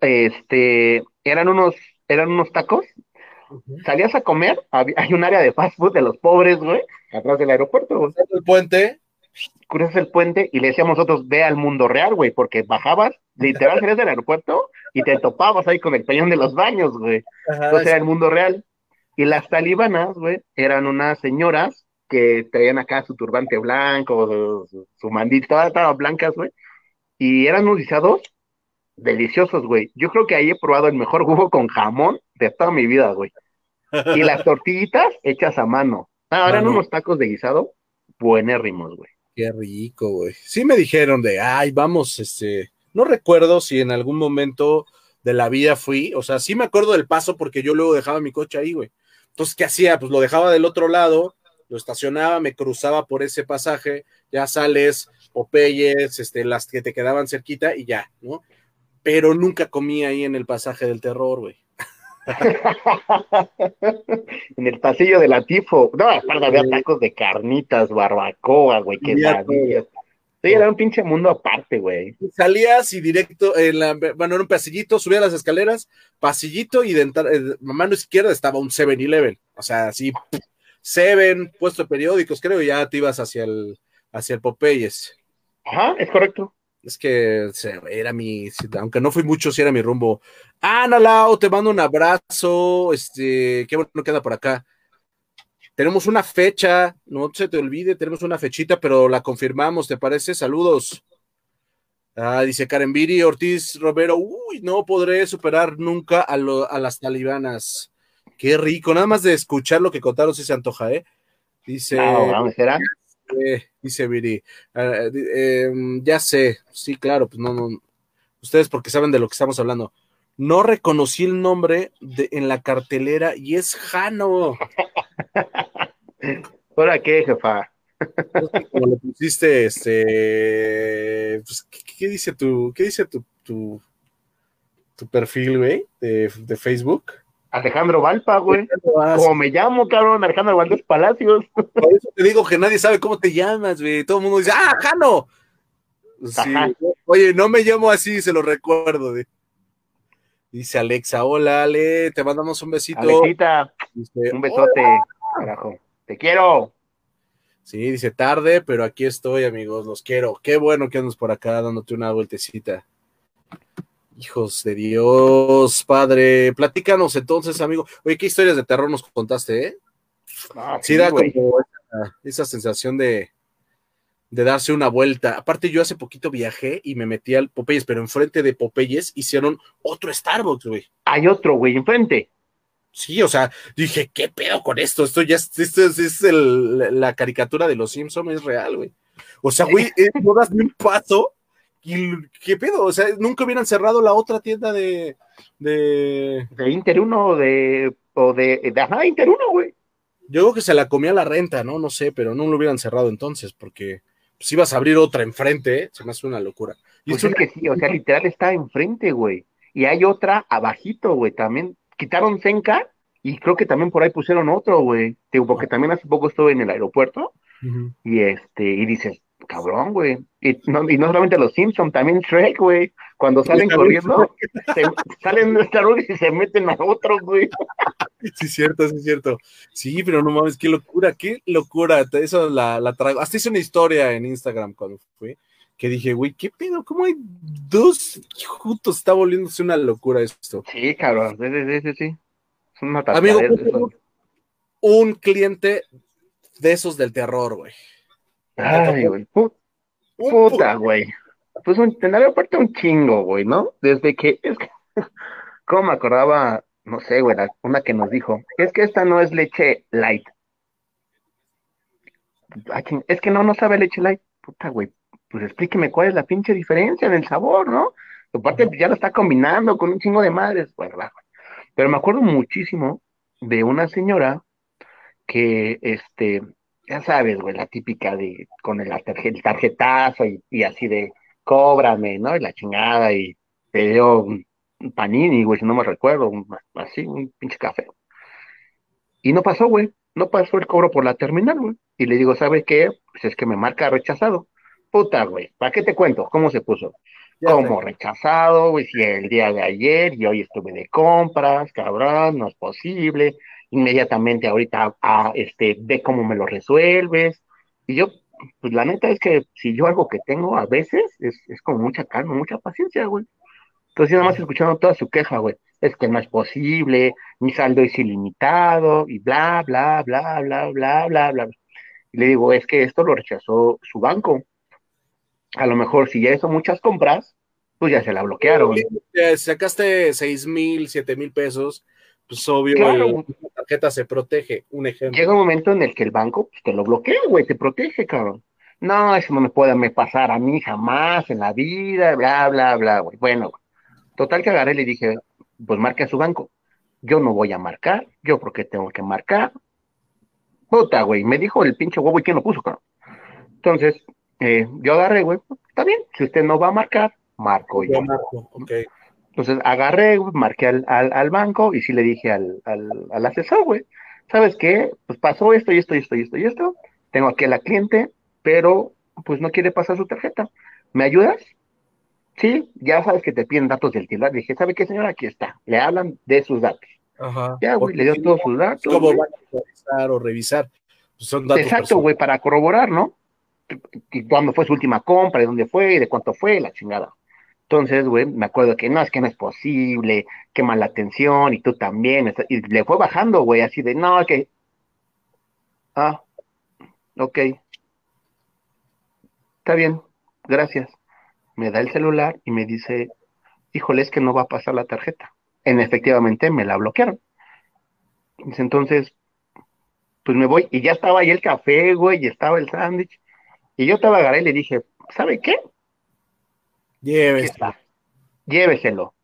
este, eran unos, eran unos tacos. Salías a comer, había- [LAUGHS] hay un área de fast food de los pobres, güey, atrás del aeropuerto, güey. El puente, cruzas el puente y le decíamos nosotros, ve al mundo real, güey, porque bajabas, literal, salías del aeropuerto y te topabas ahí con el peñón de los baños, güey. Entonces era el mundo real. Y las talibanas, güey, eran unas señoras que traían acá su turbante blanco, su, su, todas estaban blancas, güey. Y eran unos guisados deliciosos, güey. Yo creo que ahí he probado el mejor jugo con jamón de toda mi vida, güey. Y las [LAUGHS] tortillitas hechas a mano. Ah, eran unos tacos de guisado buenérrimos, güey. Qué rico, güey. Sí me dijeron de, ay, vamos, este, no recuerdo si en algún momento de la vida fui, o sea, sí me acuerdo del paso porque yo luego dejaba mi coche ahí, güey. Entonces, ¿qué hacía? Pues lo dejaba del otro lado, lo estacionaba, me cruzaba por ese pasaje, ya sales, Popeyes, este, las que te quedaban cerquita y ya, ¿no? Pero nunca comí ahí en el pasaje del terror, güey. [LAUGHS] en el pasillo de la Tifo. No, aparte había tacos de carnitas, barbacoa, güey, Había quesadillas. Sí, era un pinche mundo aparte, güey. Salías y directo, en la, bueno, era un pasillito, subía las escaleras, pasillito y de entrar, eh, mano izquierda estaba un 7-Eleven. O sea, así, Seven, puesto de periódicos, creo, y ya te ibas hacia el, hacia el Popeyes. Ajá, es correcto. Es que era mi, aunque no fui mucho, sí era mi rumbo. Ana Lau, te mando un abrazo, este, qué bueno queda por acá. Tenemos una fecha, no se te olvide, tenemos una fechita, pero la confirmamos, ¿te parece? Saludos. Ah, dice Karen Viri, Ortiz Romero, uy, no podré superar nunca a, lo- a las talibanas. Qué rico, nada más de escuchar lo que contaron si se antoja, ¿eh? Dice, No, vamos, era Eh, dice Viri. Ah, em, ya sé, sí, claro, pues no, no. Ustedes porque saben de lo que estamos hablando. No reconocí el nombre de, en la cartelera y es Jano. [LAUGHS] ¿Ahora qué, jefa? Como le pusiste, este, pues, ¿qué, qué dice tu, qué dice tu, tu, tu perfil, güey, de, de Facebook? Alejandro Valpa, güey. Como me llamo, cabrón, Alejandro Valdés Palacios. Por eso te digo que nadie sabe cómo te llamas, güey. Todo el mundo dice, ¡ah, Jano! Sí. Ajá. Oye, no me llamo así, se lo recuerdo. güey. Dice Alexa, hola Ale, te mandamos un besito. Alexita, Dice, un besote, carajo. Te quiero. Sí, dice tarde, pero aquí estoy, amigos, los quiero. Qué bueno que andas por acá dándote una vueltecita. Hijos de Dios, padre. Platícanos entonces, amigo. Oye, ¿qué historias de terror nos contaste, eh? Ah, Sí, da como esa, esa sensación de, de darse una vuelta. Aparte, yo hace poquito viajé y me metí al Popeyes, pero enfrente de Popeyes hicieron otro Starbucks, güey. Hay otro, güey, enfrente. Sí, o sea, dije, ¿qué pedo con esto? Esto ya es, esto es, es el- la caricatura de los Simpsons, es real, güey. O sea, güey, no das ni un paso y ¿qué pedo? O sea, nunca hubieran cerrado la otra tienda de, de... De Inter 1 o de, o de, de ajá, Inter 1, güey. Yo creo que se la comía la renta, ¿no? No sé, pero no lo hubieran cerrado entonces, porque pues ibas a abrir otra enfrente, ¿eh? se me hace una locura. Y Pues es es una- que sí, o sea, literal está enfrente, güey. Y hay otra abajito, güey, también. Quitaron Senca y creo que también por ahí pusieron otro, güey. Digo, porque también hace poco estuve en el aeropuerto y este, y dices, cabrón, güey. Y no, y no solamente los Simpsons, también Shrek, güey. Cuando salen corriendo, se, salen de Star Wars y se meten a otro, güey. [LAUGHS] Sí, es cierto, sí, cierto. Sí, pero no mames, qué locura, qué locura. Eso la, la traigo. Hasta hice una historia en Instagram cuando fui, que dije, güey, ¿qué pedo? ¿Cómo hay dos juntos? Está volviéndose una locura esto. Sí, cabrón, sí, sí, sí, sí. Es una Amigo, un cliente de esos del terror, güey. Ay, güey. pu- Un Puta, güey. Pues un, aeropuerto un chingo, güey, ¿no? Desde que, es que, [LAUGHS] ¿cómo me acordaba? No sé, güey, una que nos dijo, es que esta no es leche light. Ah, es que no, no sabe leche light. Puta, güey, pues explíqueme cuál es la pinche diferencia en el sabor, ¿no? Aparte, ya lo está combinando con un chingo de madres, güey, va, güey. Pero me acuerdo muchísimo de una señora que, este, ya sabes, güey, la típica de, con el, tarje- el tarjetazo y, y así de, cóbrame, ¿no? Y la chingada, y te dio un, un panini, güey, si no me recuerdo, un- así, un pinche café. Y no pasó, güey, no pasó el cobro por la terminal, güey. Y le digo, ¿sabe qué? Pues es que me marca rechazado. Puta, güey, ¿para qué te cuento? ¿Cómo se puso? Ya Como rechazado, güey, si el día de ayer y hoy estuve de compras, cabrón, no es posible. Inmediatamente ahorita, ah, este, ve cómo me lo resuelves. Y yo, pues la neta es que si yo algo que tengo a veces es, es con mucha calma, mucha paciencia, güey. Entonces, nada más escuchando toda su queja, güey. Es que no es posible, mi saldo es ilimitado, y bla, bla, bla, bla, bla, bla, bla. Y le digo, es que esto lo rechazó su banco. A lo mejor si ya hizo muchas compras, pues ya se la bloquearon. Eh, sacaste seis mil, siete mil pesos, pues obvio, Claro, la tarjeta se protege. Un ejemplo. Llega un momento en el que el banco pues, te lo bloquea, güey, te protege, cabrón. No, eso no me puede me pasar a mí jamás en la vida, bla, bla, bla, güey. Bueno, güey. total que agarré y le dije, pues marque a su banco. Yo no voy a marcar, yo porque tengo que marcar. Puta, güey, me dijo el pinche huevo y quién lo puso, cabrón. Entonces, eh, yo agarré, güey, está bien, si usted no va a marcar, marco yo. Yo marco, ok. Entonces agarré, güey, marqué al, al, al banco y sí le dije al, al, al asesor, güey, ¿sabes qué? Pues pasó esto y esto y esto y esto y esto. Tengo aquí a la cliente, pero pues no quiere pasar su tarjeta. ¿Me ayudas? Sí, ya sabes que te piden datos del titular. Dije, ¿sabe qué, señora? Aquí está. Le hablan de sus datos. Ajá. Ya, güey, le dio todos sus datos. ¿Cómo van a revisar o revisar? Pues son datos Exacto, güey, para corroborar, ¿no? Cuándo fue su última compra, y dónde fue, de cuánto fue, la chingada. Entonces, güey, me acuerdo que no, es que no es posible, qué mala atención, y tú también. Y le fue bajando, güey, así de, no, que. Ah, ok. Está bien, gracias. Me da el celular y me dice, híjole, es que no va a pasar la tarjeta. En efectivamente me la bloquearon. Entonces, pues me voy, y ya estaba ahí el café, güey, y estaba el sándwich, y yo te lo agarré y le dije, ¿sabe qué? Lléveselo. Lléveselo.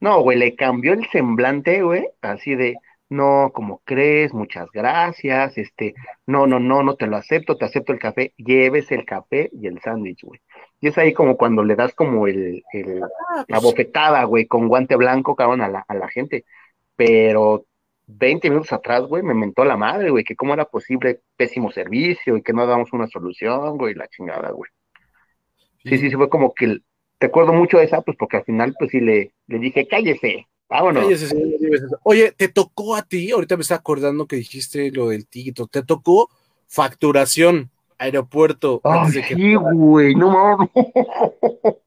No, güey, le cambió el semblante, güey, así de, no, como crees, muchas gracias, este, no, no, no, no te lo acepto, te acepto el café, lleves el café y el sándwich, güey. Y es ahí como cuando le das como el, el la bofetada, güey, con guante blanco, cabrón, a la, a la gente. Pero 20 minutos atrás, güey, me mentó la madre, güey, que cómo era posible pésimo servicio y que no damos una solución, güey, la chingada, güey. Sí, sí, sí, fue como que, el- te acuerdo mucho de esa, pues porque al final, pues sí, le, le dije, cállese, vámonos. cállese, lléveselo. Oye, ¿te tocó a ti? Ahorita me está acordando que dijiste lo del tiquito. ¿Te tocó facturación, aeropuerto? Que- sí, güey, no mames. [LAUGHS]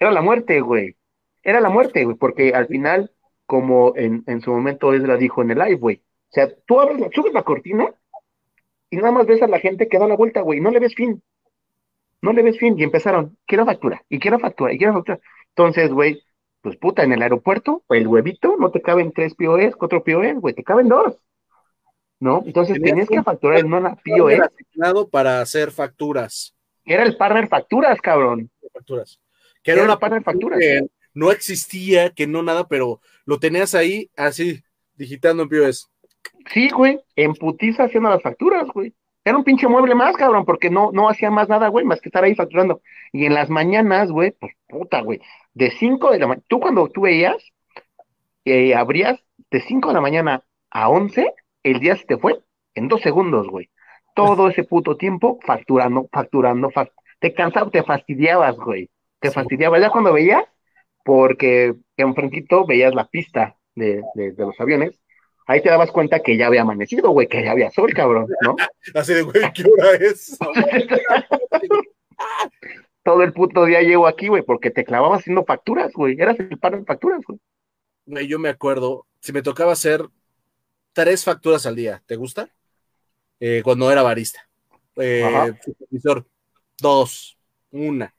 Era la muerte, güey. Era la muerte, güey, porque al final, como en, en su momento Ezra dijo en el live, güey. O sea, tú abres, la- subes la cortina y nada más ves a la gente que da la vuelta, güey, no le ves fin. No le ves fin. Y empezaron, quiero factura, y quiero factura, y quiero factura. Entonces, güey, pues puta, en el aeropuerto, el huevito, no te caben tres POS, cuatro POS, güey, te caben dos. ¿No? Entonces Tenías que facturar en [LAUGHS] una POS. asignado para hacer facturas. Era el partner facturas, cabrón. facturas. Que Era una partner facturas. que no existía, que no nada, pero lo tenías ahí así, digitando en POS. Sí, güey, en putiza haciendo las facturas, güey. Era un pinche mueble más, cabrón, porque no, no hacía más nada, güey, más que estar ahí facturando. Y en las mañanas, güey, pues puta, güey, de 5 de la mañana, tú cuando tú veías, eh, abrías de 5 de la mañana a 11, el día se te fue en dos segundos, güey. Todo ese puto tiempo facturando, facturando, fac- te cansabas, te fastidiabas, güey. Te fastidiabas ya cuando veías, porque enfrentito veías la pista de, de, de los aviones, ahí te dabas cuenta que ya había amanecido, güey, que ya había sol, cabrón, ¿no? [LAUGHS] Así de, güey, ¿qué hora es? [LAUGHS] Todo el puto día llego aquí, güey, porque te clavabas haciendo facturas, güey. Eras el par de facturas, güey. Güey, yo me acuerdo, si me tocaba hacer tres facturas al día, ¿te gusta? Eh, cuando era barista. Eh, supervisor, dos, una.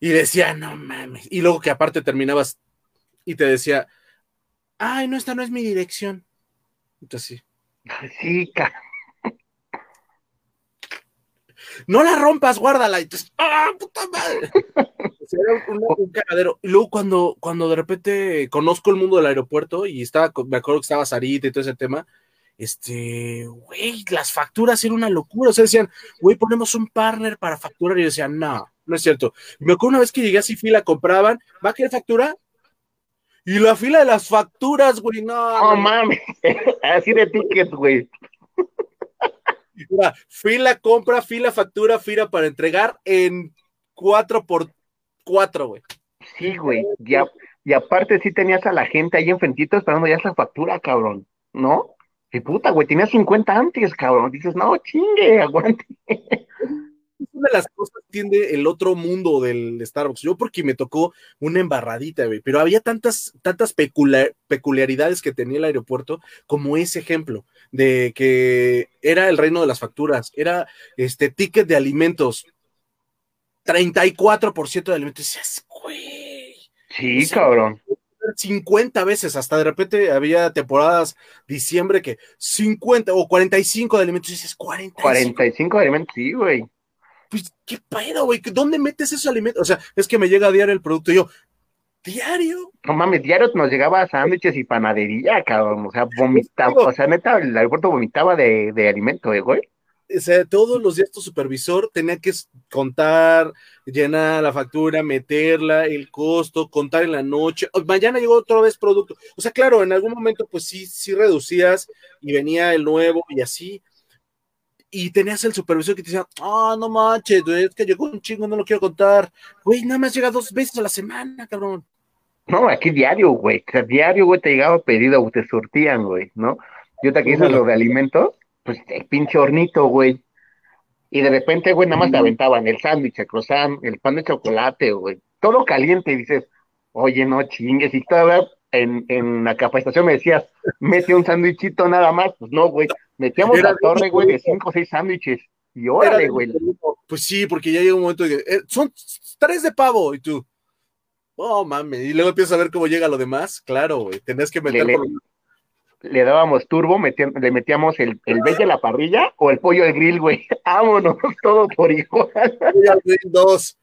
Y decía, no mames. Y luego que aparte terminabas y te decía, ay, no, esta no es mi dirección. Entonces, sí. Sí, no la rompas, guárdala. Y entonces, ¡ah, puta madre! Era un, un cagadero. Y luego cuando, cuando de repente conozco el mundo del aeropuerto y estaba, me acuerdo que estaba Sarita y todo ese tema, este, güey, las facturas eran una locura. O sea, decían, güey, ponemos un partner para facturar. Y yo decía, no, no es cierto. Me acuerdo una vez que llegué así, fila, compraban, ¿va a querer factura? Y la fila de las facturas, güey, no. No no, mames. [LAUGHS] Así de tickets, güey. Mira, fila, compra, fila, factura, fila para entregar en 4 por 4 güey. Sí, güey. Y, a- y aparte sí tenías a la gente ahí enfrentito esperando ya esa factura, cabrón. ¿No? Y puta, güey, tenías 50 antes, cabrón. Dices, no, chingue, [LAUGHS] aguante. Es una de las cosas que tiende el otro mundo del Starbucks. Yo porque me tocó una embarradita, güey, pero había tantas, tantas pecula- peculiaridades que tenía el aeropuerto como ese ejemplo de que era el reino de las facturas, era este ticket de alimentos, 34% de alimentos. Güey, Sí, Sí. cabrón. 50 veces, hasta de repente había temporadas diciembre que 50 o 45 de alimentos, y dices 45. 45 alimentos, sí, güey. Pues, ¿qué pedo, güey? ¿Dónde metes esos alimentos? O sea, es que me llega a diario el producto y yo, ¿diario? No mames, diario nos llegaba sándwiches y panadería, cabrón. O sea, vomitaba, o sea, neta, el aeropuerto vomitaba de, de alimento, eh, güey. O sea, todos los días tu supervisor tenía que contar, llenar la factura, meterla, el costo, contar en la noche. Mañana llegó otra vez producto. O sea, claro, en algún momento, pues sí, sí reducías y venía el nuevo y así. Y tenías el supervisor que te decía, ah, no manches, güey, es que llegó un chingo, no lo quiero contar. Güey, nada más llega dos veces a la semana, cabrón. No, aquí diario, güey. O sea, diario, güey, te llegaba pedido, o te surtían, güey, ¿no? Yo te quise Órale. lo de alimentos, pues el pinche hornito, güey. Y de repente, güey, nada más te aventaban el sándwich, el croissant, el pan de chocolate, güey. Todo caliente, y dices, oye, no chingues. Y todavía en, en la capacitación me decías, mete un sándwichito nada más. Pues no, güey. Metíamos Era la torre, güey, de cinco o seis sándwiches. Y órale, güey. Pues sí, porque ya llega un momento de que eh, son tres de pavo y tú, oh mames, y luego empiezas a ver cómo llega lo demás, claro, güey, tenías que meter Le- por- le dábamos turbo, le metíamos el, el bella a la parrilla o el pollo al grill, güey. [LAUGHS] Vámonos, todo por igual. Pollo al grill dos.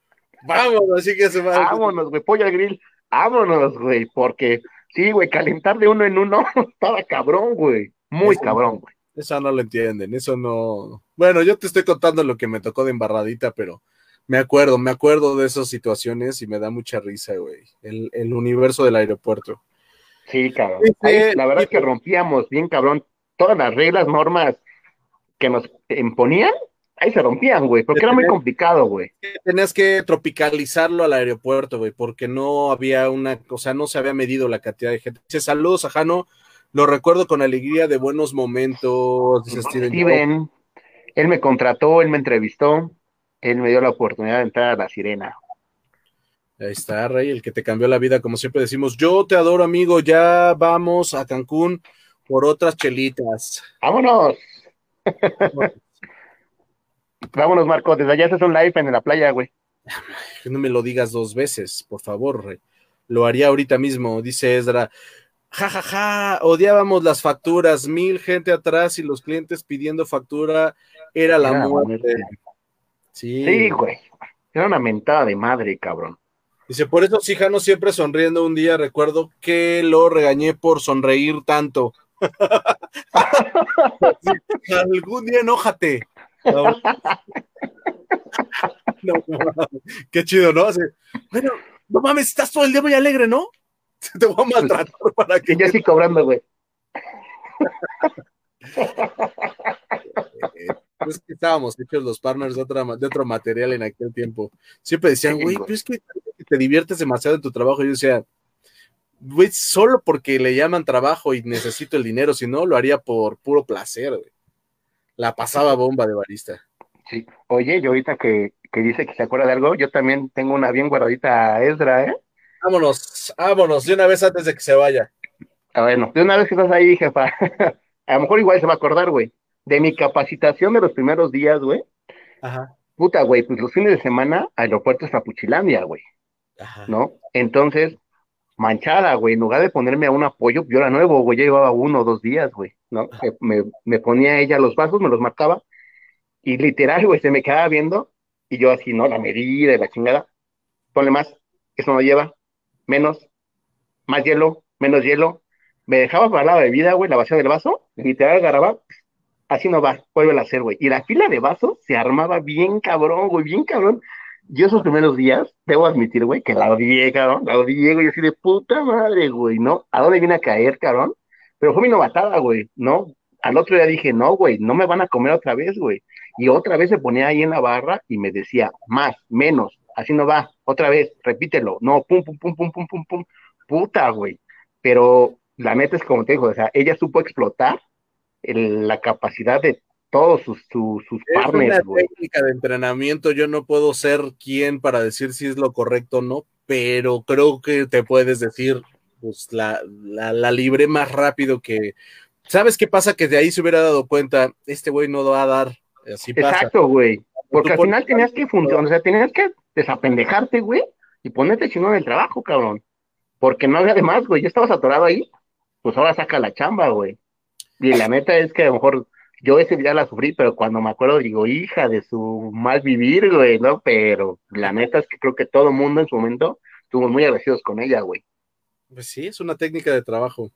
Vámonos, así que se va. Vámonos, güey, pollo al grill. Vámonos, güey, porque sí, güey, calentar de uno en uno [LAUGHS] estaba cabrón, güey. Muy cabrón, güey. Eso no lo entienden, eso no. Bueno, yo te estoy contando lo que me tocó de embarradita, pero me acuerdo, me acuerdo de esas situaciones y me da mucha risa, güey. El, el universo del aeropuerto. Sí, cabrón. la verdad es que rompíamos bien, cabrón, todas las reglas, normas que nos imponían, ahí se rompían, güey, porque era muy complicado, güey. Tenías que tropicalizarlo al aeropuerto, güey, porque no había una, o sea, no se había medido la cantidad de gente. Dice, saludos a Jano, lo recuerdo con alegría de buenos momentos. Dice Steven, él me contrató, él me entrevistó, él me dio la oportunidad de entrar a la sirena. Ahí está, Rey, el que te cambió la vida, como siempre decimos. Yo te adoro, amigo. Ya vamos a Cancún por otras chelitas. ¡Vámonos! [LAUGHS] Vámonos, Marco. Desde allá haces un live en la playa, güey. No me lo digas dos veces, por favor, Rey. Lo haría ahorita mismo, dice Ezra. Ja, ja, ja, odiábamos las facturas, mil gente atrás y los clientes pidiendo factura, era la muerte. Sí. sí, güey. Era una mentada de madre, cabrón. Dice, por eso Sijano siempre sonriendo un día, recuerdo que lo regañé por sonreír tanto. [LAUGHS] algún día enójate. No, qué chido, ¿no? bueno, no mames, estás todo el día muy alegre, ¿no? [LAUGHS] Te voy a maltratar para que. ya estoy cobrando, güey. es que estábamos hechos los partners de, otra, de otro material en aquel tiempo. Siempre decían, güey, pues es que te diviertes demasiado en tu trabajo. Y yo decía, güey, solo porque le llaman trabajo y necesito el dinero, si no, lo haría por puro placer, güey. La pasaba bomba de barista. Sí. Oye, yo ahorita que, que dice que se acuerda de algo, yo también tengo una bien guardadita a Ezra, ¿eh? Vámonos, vámonos, de una vez antes de que se vaya. Ah, bueno, de una vez que estás ahí, jefa. [LAUGHS] a lo mejor igual se va a acordar, güey de mi capacitación de los primeros días, güey. Ajá. Puta, güey, pues los fines de semana, aeropuerto es Puchilandia, güey. Ajá. ¿No? Entonces, manchada, güey, en lugar de ponerme a un apoyo, yo era nuevo, güey, ya llevaba uno o dos días, güey, ¿no? Me, me, ponía ella los vasos, me los marcaba, y literal, güey, se me quedaba viendo, y yo así, ¿no? La medida y la chingada, ponle más, eso no lleva, menos, más hielo, menos hielo, me dejaba para la bebida, güey, la vacía del vaso, literal agarraba, así no va, vuelve a hacer, güey. Y la fila de vasos se armaba bien cabrón, güey, bien cabrón. Yo esos primeros días, debo admitir, güey, que la odié, cabrón, la odié, güey, así de puta madre, güey, ¿no? ¿A dónde viene a caer, cabrón? Pero fue mi novatada, güey, ¿no? Al otro día dije, no, güey, no me van a comer otra vez, güey. Y otra vez se ponía ahí en la barra y me decía, más, menos, así no va, otra vez, repítelo, no, pum, pum, pum, pum, pum, pum, pum, puta, güey. Pero la neta es como te digo, o sea, ella supo explotar la capacidad de todos sus, sus, sus es una técnica de entrenamiento, yo no puedo ser quien para decir si es lo correcto o no, pero creo que te puedes decir, pues la, la, libre más rápido que... ¿Sabes qué pasa? Que de ahí se hubiera dado cuenta, este güey no va a dar, así Exacto, güey. Porque al final tenías que funcionar, o sea, tenías que desapendejarte, güey, y ponerte chingón en el trabajo, cabrón. Porque no había de más, güey, ya estabas atorado ahí, pues ahora saca la chamba, güey. Y la neta es que a lo mejor yo ese día la sufrí, pero cuando me acuerdo digo, hija de su mal vivir, güey, ¿no? Pero la neta es que creo que todo el mundo en su momento estuvo muy agradecidos con ella, güey. Pues sí, es una técnica de trabajo.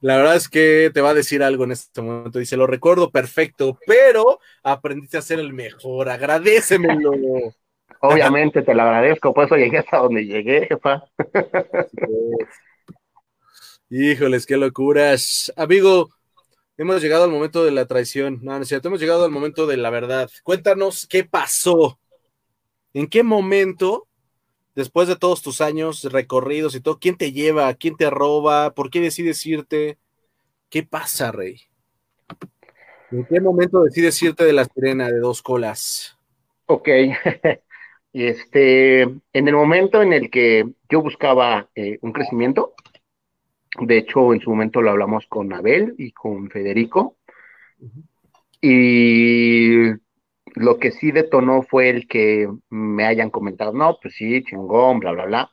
La verdad es que te va a decir algo en este momento. Dice, lo recuerdo perfecto, pero aprendiste a ser el mejor. Agradecemelo. [LAUGHS] Obviamente te lo agradezco, por eso llegué hasta donde llegué, jefa. [LAUGHS] Híjoles, qué locuras. Amigo, Hemos llegado al momento de la traición. No, no es cierto. Hemos llegado al momento de la verdad. Cuéntanos qué pasó. ¿En qué momento, después de todos tus años recorridos y todo, quién te lleva? ¿Quién te roba? ¿Por qué decides irte? ¿Qué pasa, Rey? ¿En qué momento decides irte de la sirena de dos colas? Ok. [LAUGHS] este, en el momento en el que yo buscaba eh, un crecimiento, de hecho, en su momento lo hablamos con Abel y con Federico. Y lo que sí detonó fue el que me hayan comentado, no, pues sí, chingón, bla, bla, bla.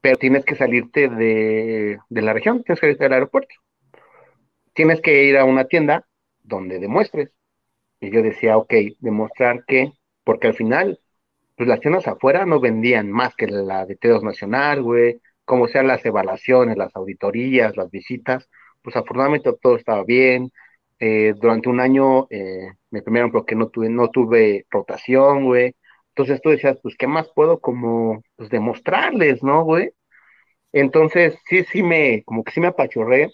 Pero tienes que salirte de, la región, tienes que salirte del aeropuerto. tienes que ir a una tienda donde demuestres. Y yo decía, ok, demostrar que, porque al final, pues las tiendas afuera no vendían más que la de Teos Nacional, güey, como sean las evaluaciones, las auditorías, las visitas, pues afortunadamente todo estaba bien. Eh, durante un año eh, me premiaron porque no tuve, no tuve rotación, güey. Entonces tú decías, pues, ¿qué más puedo como, pues, demostrarles, no, güey? Entonces, sí, sí me, como que sí me apachurré.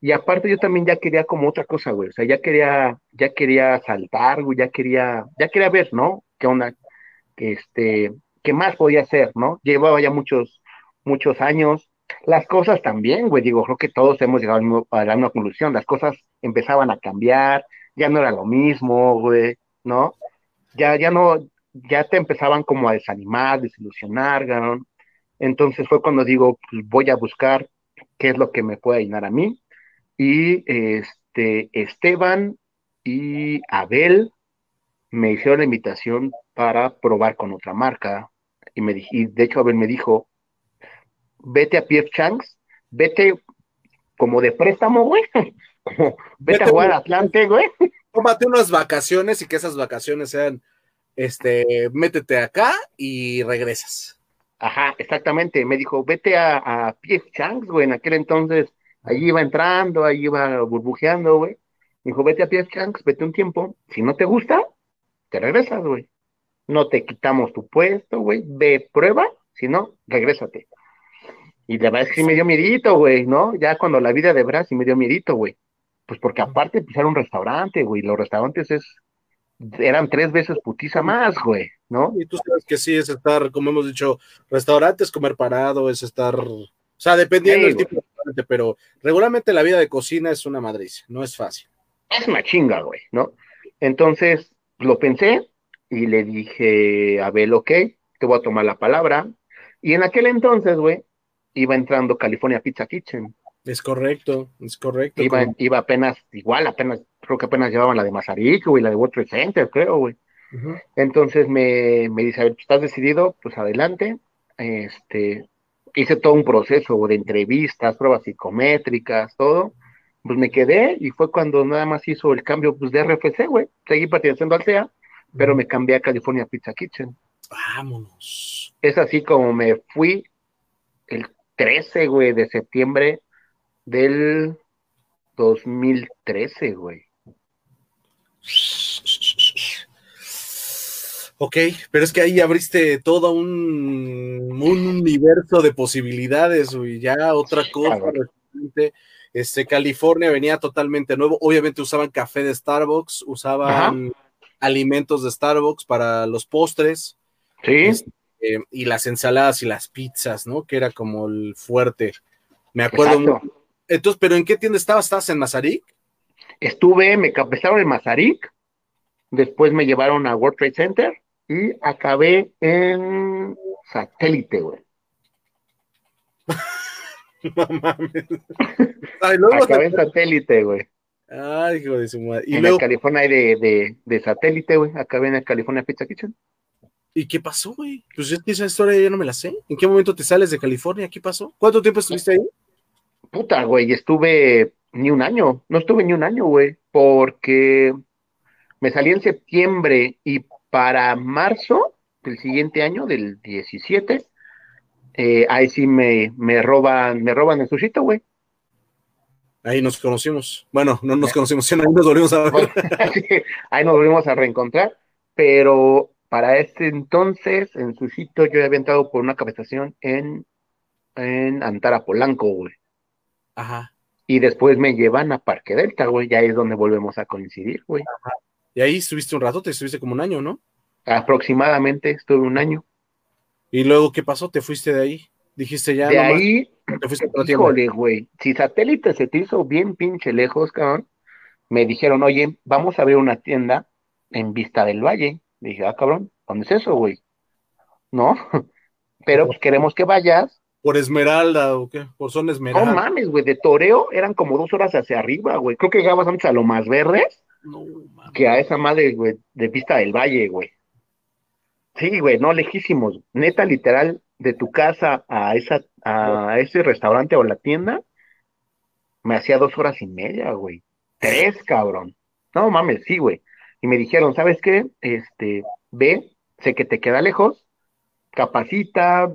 Y aparte yo también ya quería como otra cosa, güey. O sea, ya quería, ya quería saltar, güey, ya quería, ya quería ver, ¿no? ¿Qué onda? Este, ¿qué más podía hacer, no? Llevaba ya muchos, muchos años. Las cosas también, güey, digo, creo que todos hemos llegado a la misma conclusión. Las cosas empezaban a cambiar, ya no era lo mismo, güey, ¿no? Ya, ya no, ya te empezaban como a desanimar, desilusionar, ¿no? Entonces fue cuando digo, pues voy a buscar qué es lo que me puede llenar a mí. Y este, Esteban y Abel me hicieron la invitación para probar con otra marca. Y, me, y de hecho Abel me dijo, vete a PF Changs, vete como de préstamo, güey. [LAUGHS] vete, a jugar Atlante, güey. Tómate unas vacaciones y que esas vacaciones sean, este, métete acá y regresas. Ajá, exactamente. Me dijo, vete a, a PF Changs, güey. En aquel entonces, ahí iba entrando, ahí iba burbujeando, güey. Me dijo, vete a PF Changs, vete un tiempo. Si no te gusta, te regresas, güey. No te quitamos tu puesto, güey. Ve, prueba. Si no, regrésate. Y la verdad es que sí me dio miedito, güey, ¿no? Ya cuando la vida de Brasil me dio miedito, güey. Pues porque aparte, pues era un restaurante, güey. Los restaurantes es eran tres veces putiza más, güey, ¿no? Y tú sabes que sí, es estar, como hemos dicho, restaurantes, comer parado, es estar, o sea, dependiendo del tipo de restaurante, pero regularmente la vida de cocina es una madriz, no es fácil. Es una chinga, güey, ¿no? Entonces, lo pensé y le dije a Abel, ok, te voy a tomar la palabra. Y en aquel entonces, güey, iba entrando California Pizza Kitchen. Es correcto, es correcto. Iba, iba apenas, igual, apenas, creo que apenas llevaban la de Mazarik, güey, la de World Trade Center, creo, güey. Entonces me, me dice, a ver, ¿estás decidido? Pues adelante. Este, hice todo un proceso de entrevistas, pruebas psicométricas, todo. Pues me quedé y fue cuando nada más hizo el cambio pues, de RFC, güey. Seguí perteneciendo al CEA, pero me cambié a California Pizza Kitchen. Vámonos. Es así como me fui el 13, güey, de septiembre del 2013, güey. Ok, pero es que ahí abriste todo un, un universo de posibilidades, güey. Ya otra cosa. Este, California venía totalmente nuevo. Obviamente usaban café de Starbucks, usaban alimentos de Starbucks para los postres. Sí. Este, y las ensaladas y las pizzas, ¿no? Que era como el fuerte. Me acuerdo mucho entonces, ¿pero en qué tienda estabas? ¿Estabas en Mazarik? Estuve, me empezaron en Mazarik, después me llevaron a World Trade Center y acabé en Satélite, güey. [LAUGHS] no mames. acabé en Satélite, güey. Ay, hijo de su madre. ¿Y en California de, de, de Satélite, güey. Acabé en el California Pizza Kitchen. ¿Y qué pasó, güey? Pues esa historia ya no me la sé. ¿En qué momento te sales de California? ¿Qué pasó? ¿Cuánto tiempo estuviste ahí? Puta, güey, estuve ni un año, no estuve ni un año, güey, porque me salí en septiembre y para marzo del siguiente año, del 17, eh, ahí sí me, me roban, me roban el sushito, güey. Ahí nos conocimos. Bueno, no nos conocimos, ahí nos volvimos a ver. [LAUGHS] ahí nos volvimos a reencontrar, pero para este entonces, en Sushito, yo había entrado por una capacitación en, en Antara Polanco, güey. Ajá. Y después me llevan a Parque Delta, güey, ya es donde volvemos a coincidir, güey. Y ahí estuviste un rato, te estuviste como un año, ¿no? Aproximadamente estuve un año. ¿Y luego qué pasó? ¿Te fuiste de ahí? Dijiste ya. De ahí, te fuiste híjole, güey. Si satélite se te hizo bien pinche lejos, cabrón, me dijeron, oye, vamos a ver una tienda en Vista del Valle. Dije, ah, cabrón, ¿dónde es eso, güey? ¿No? [LAUGHS] Pero pues queremos que vayas ¿Por Esmeralda o qué? ¿Por Zona Esmeralda? No mames, güey, de toreo eran como dos horas hacia arriba, güey. Creo que llegabas antes a lo más verdes no, que a esa madre, güey, de Pista del Valle, güey. Sí, güey, no, lejísimos. Neta, literal, de tu casa a esa, a ese restaurante o la tienda, me hacía dos horas y media, güey. Tres, cabrón. No mames, sí, güey. Y me dijeron, ¿sabes qué? Este, ve, sé que te queda lejos, capacita,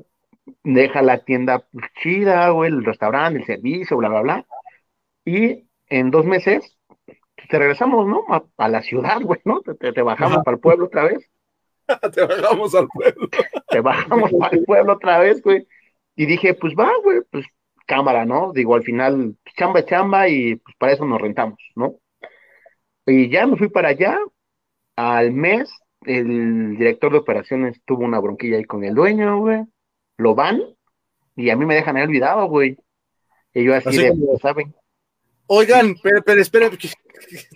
deja la tienda chida, güey, el restaurante, el servicio, bla, bla, bla. Y en dos meses te regresamos, ¿no? A, la ciudad, güey, ¿no? Te, bajamos para el pueblo otra vez. [LAUGHS] te bajamos al pueblo. te bajamos [LAUGHS] para el pueblo otra vez, güey. Y dije, pues va, güey, pues cámara, ¿no? Digo, al final, chamba, chamba, y pues para eso nos rentamos, ¿no? Y ya me fui para allá. Al mes, el director de operaciones tuvo una bronquilla ahí con el dueño, güey. Lo van, y a mí me dejan ahí olvidado, güey. Y yo así, de, ¿saben? Oigan, pero, pero esperen,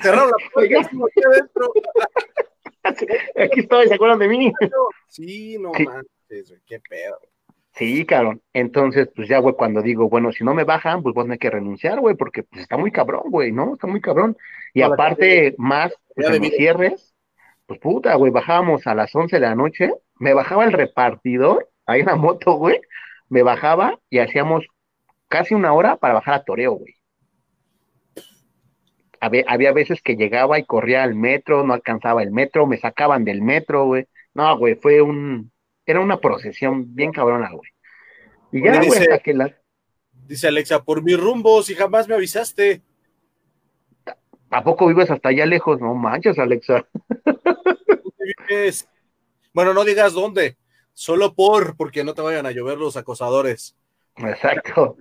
cerraron la puerta aquí adentro. [LAUGHS] Aquí estoy, ¿se acuerdan de mí? Sí, no manches, qué pedo. Sí, cabrón. Entonces, pues ya, güey, cuando digo, bueno, si no me bajan, pues vos no hay que renunciar, güey, porque pues está muy cabrón, güey, ¿no? Está muy cabrón. Y aparte, más, pues, en cierres, pues puta, güey, bajábamos a las 11 de la noche, me bajaba el repartidor, ahí en la moto, güey, me bajaba y hacíamos casi una hora para bajar a Toreo, güey había, veces que llegaba y corría al metro, no alcanzaba el metro, me sacaban del metro, güey. No, güey, fue un, era una procesión bien cabrona, güey. Y ya, güey, hasta que la... Dice Alexa, por mi rumbo, si jamás me avisaste. ¿A poco vives hasta allá lejos? No manches, Alexa. Bueno, no digas dónde, solo por, porque no te vayan a llover los acosadores. Exacto.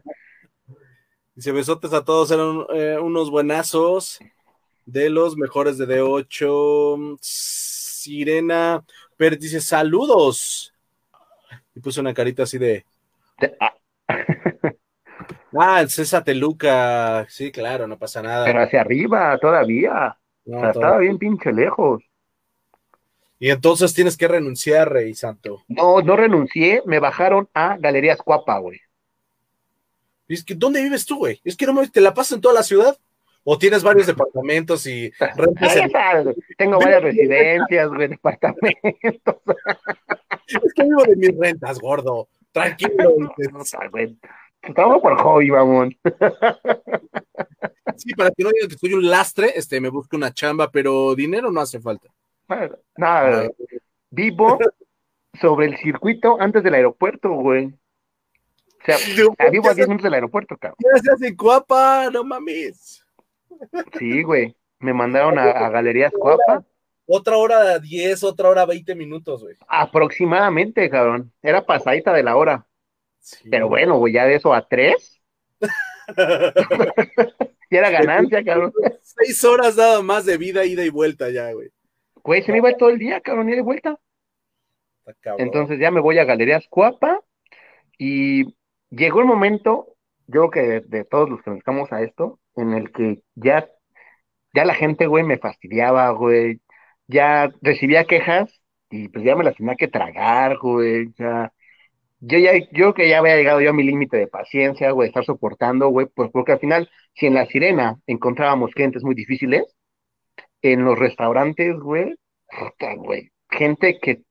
Dice besotes a todos, eran eh, unos buenazos de los mejores de D8. Sirena Pérez dice saludos. Y puso una carita así de. Ah, [LAUGHS] ah el César Teluca. Sí, claro, no pasa nada. Pero hacia arriba todavía. estaba bien pinche lejos. Y entonces tienes que renunciar, Rey Santo. No, no renuncié, me bajaron a Galerías Cuapa, güey. Es que, ¿dónde vives tú, güey? Es que no me, te la pasas en toda la ciudad. ¿O tienes varios [LAUGHS] departamentos y Tengo varias residencias, güey, departamentos. [LAUGHS] es que vivo de mis rentas, gordo. Tranquilo. [LAUGHS] Estamos por hobby, mamón. sí, para que no digan que soy un lastre, este, me busco una chamba, pero dinero no hace falta. Nada, vivo sobre el circuito antes del aeropuerto, güey. O sea, vivo a 10 minutos del aeropuerto, cabrón. Ya se hace Cuapa, no mames. Sí, güey. Me mandaron a, Galerías Cuapa. Otra hora 10, otra hora 20 minutos, güey. Aproximadamente, cabrón. Era pasadita de la hora. Pero bueno, güey, ya de eso a 3. [LAUGHS] [LAUGHS] y era ganancia, cabrón. Seis horas nada más de vida, ida y vuelta ya, güey. Güey, se me iba todo el día, cabrón, y de vuelta. Entonces ya me voy a Galerías Cuapa y llegó el momento, yo creo que de, todos los que nos dedicamos a esto, en el que ya, ya la gente, güey, me fastidiaba, güey, ya recibía quejas y pues ya me las tenía que tragar, güey, ya, yo ya, yo que ya había llegado yo a mi límite de paciencia, güey, estar soportando, güey, pues porque al final, si en la sirena encontrábamos clientes muy difíciles, en los restaurantes, güey, güey, gente que,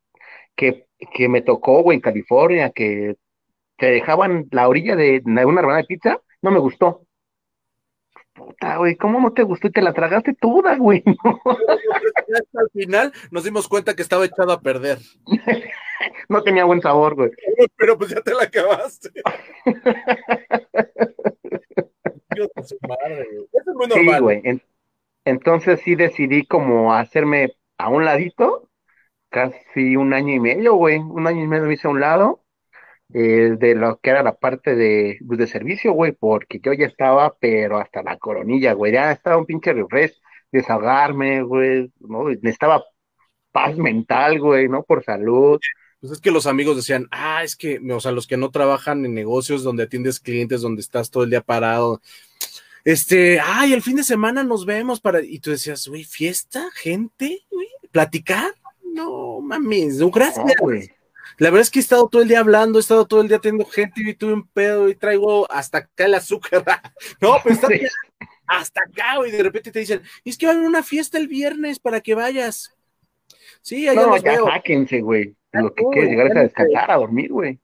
que, que me tocó, güey, en California, que te dejaban la orilla de, una rebanada de pizza, no me gustó. Puta, güey, ¿cómo no te gustó y te la tragaste toda, güey? [LAUGHS] Al final nos dimos cuenta que estaba echado a perder. no tenía buen sabor, güey. Pero pues ya te la acabaste. [LAUGHS] Dios su madre, güey. Eso es muy normal. Sí, güey. Entonces sí decidí como hacerme a un ladito, casi un año y medio, güey. Un año y medio me hice a un lado eh, de lo que era la parte de, pues, de servicio, güey, porque yo ya estaba, pero hasta la coronilla, güey, ya estaba un pinche refresh, desahogarme, güey, ¿no? Necesitaba paz mental, güey, ¿no? Por salud. Pues es que los amigos decían, ah, es que, o sea, los que no trabajan en negocios donde atiendes clientes, donde estás todo el día parado, este, ay, el fin de semana nos vemos para, y tú decías, güey, fiesta, gente, güey, platicar, no mames, no, gracias. güey. La verdad es que he estado todo el día hablando, he estado todo el día teniendo gente y tuve un pedo y traigo hasta acá el azúcar. [LAUGHS] no, pues está hasta acá, güey. De repente te dicen, es que va a haber una fiesta el viernes para que vayas. Sí, allá no, ya sáquense, güey. Lo que quieres llegar es a descansar, a dormir, güey.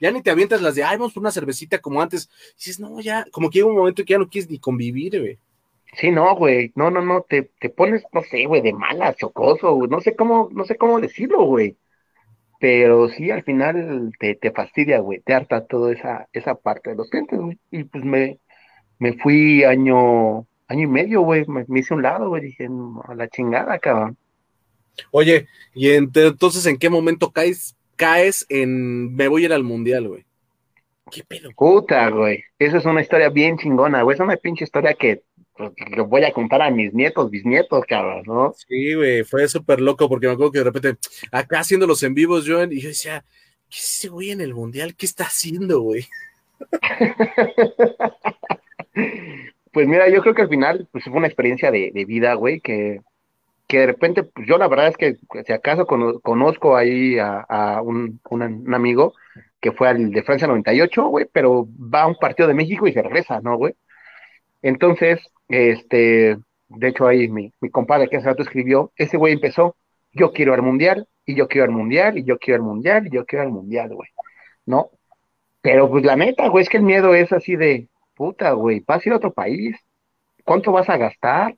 Ya ni te avientas las de, ay, vamos por una cervecita como antes. dices, no, ya, como que llega un momento que ya no quieres ni convivir, güey. Sí, no, güey, no, no, no, te, te pones, no sé, güey, de mala, chocoso, güey, no sé cómo, no sé cómo decirlo, güey. Pero sí, al final te, te fastidia, güey, te harta toda esa, esa parte de los clientes, güey. Y pues me, me fui año, año y medio, güey, me, hice un lado, güey, dije, a la chingada, cabrón. Oye, y entonces, ¿en qué momento caes, caes en, me voy a ir al mundial, güey? ¿Qué pedo? Puta, güey, esa es una historia bien chingona, güey, es una pinche historia que pues, lo voy a contar a mis nietos, bisnietos, cabrón, ¿no? Sí, güey, fue súper loco porque me acuerdo que de repente, acá haciendo los en vivos, yo, y yo decía, ¿qué es ese güey en el mundial? ¿Qué está haciendo, güey? [LAUGHS] pues mira, yo creo que al final pues, fue una experiencia de, vida, güey, que, que de repente, pues yo la verdad es que si acaso conozco ahí a, un, amigo que fue al de Francia 98, güey, pero va a un partido de México y se regresa, ¿no, güey? Entonces, este, de hecho ahí mi, mi compadre que hace rato escribió, ese güey empezó, yo quiero al mundial, y yo quiero al mundial, y yo quiero al mundial, y yo quiero al mundial, güey, ¿no? Pero pues la neta, güey, es que el miedo es así de, puta, güey, vas a ir a otro país, ¿cuánto vas a gastar?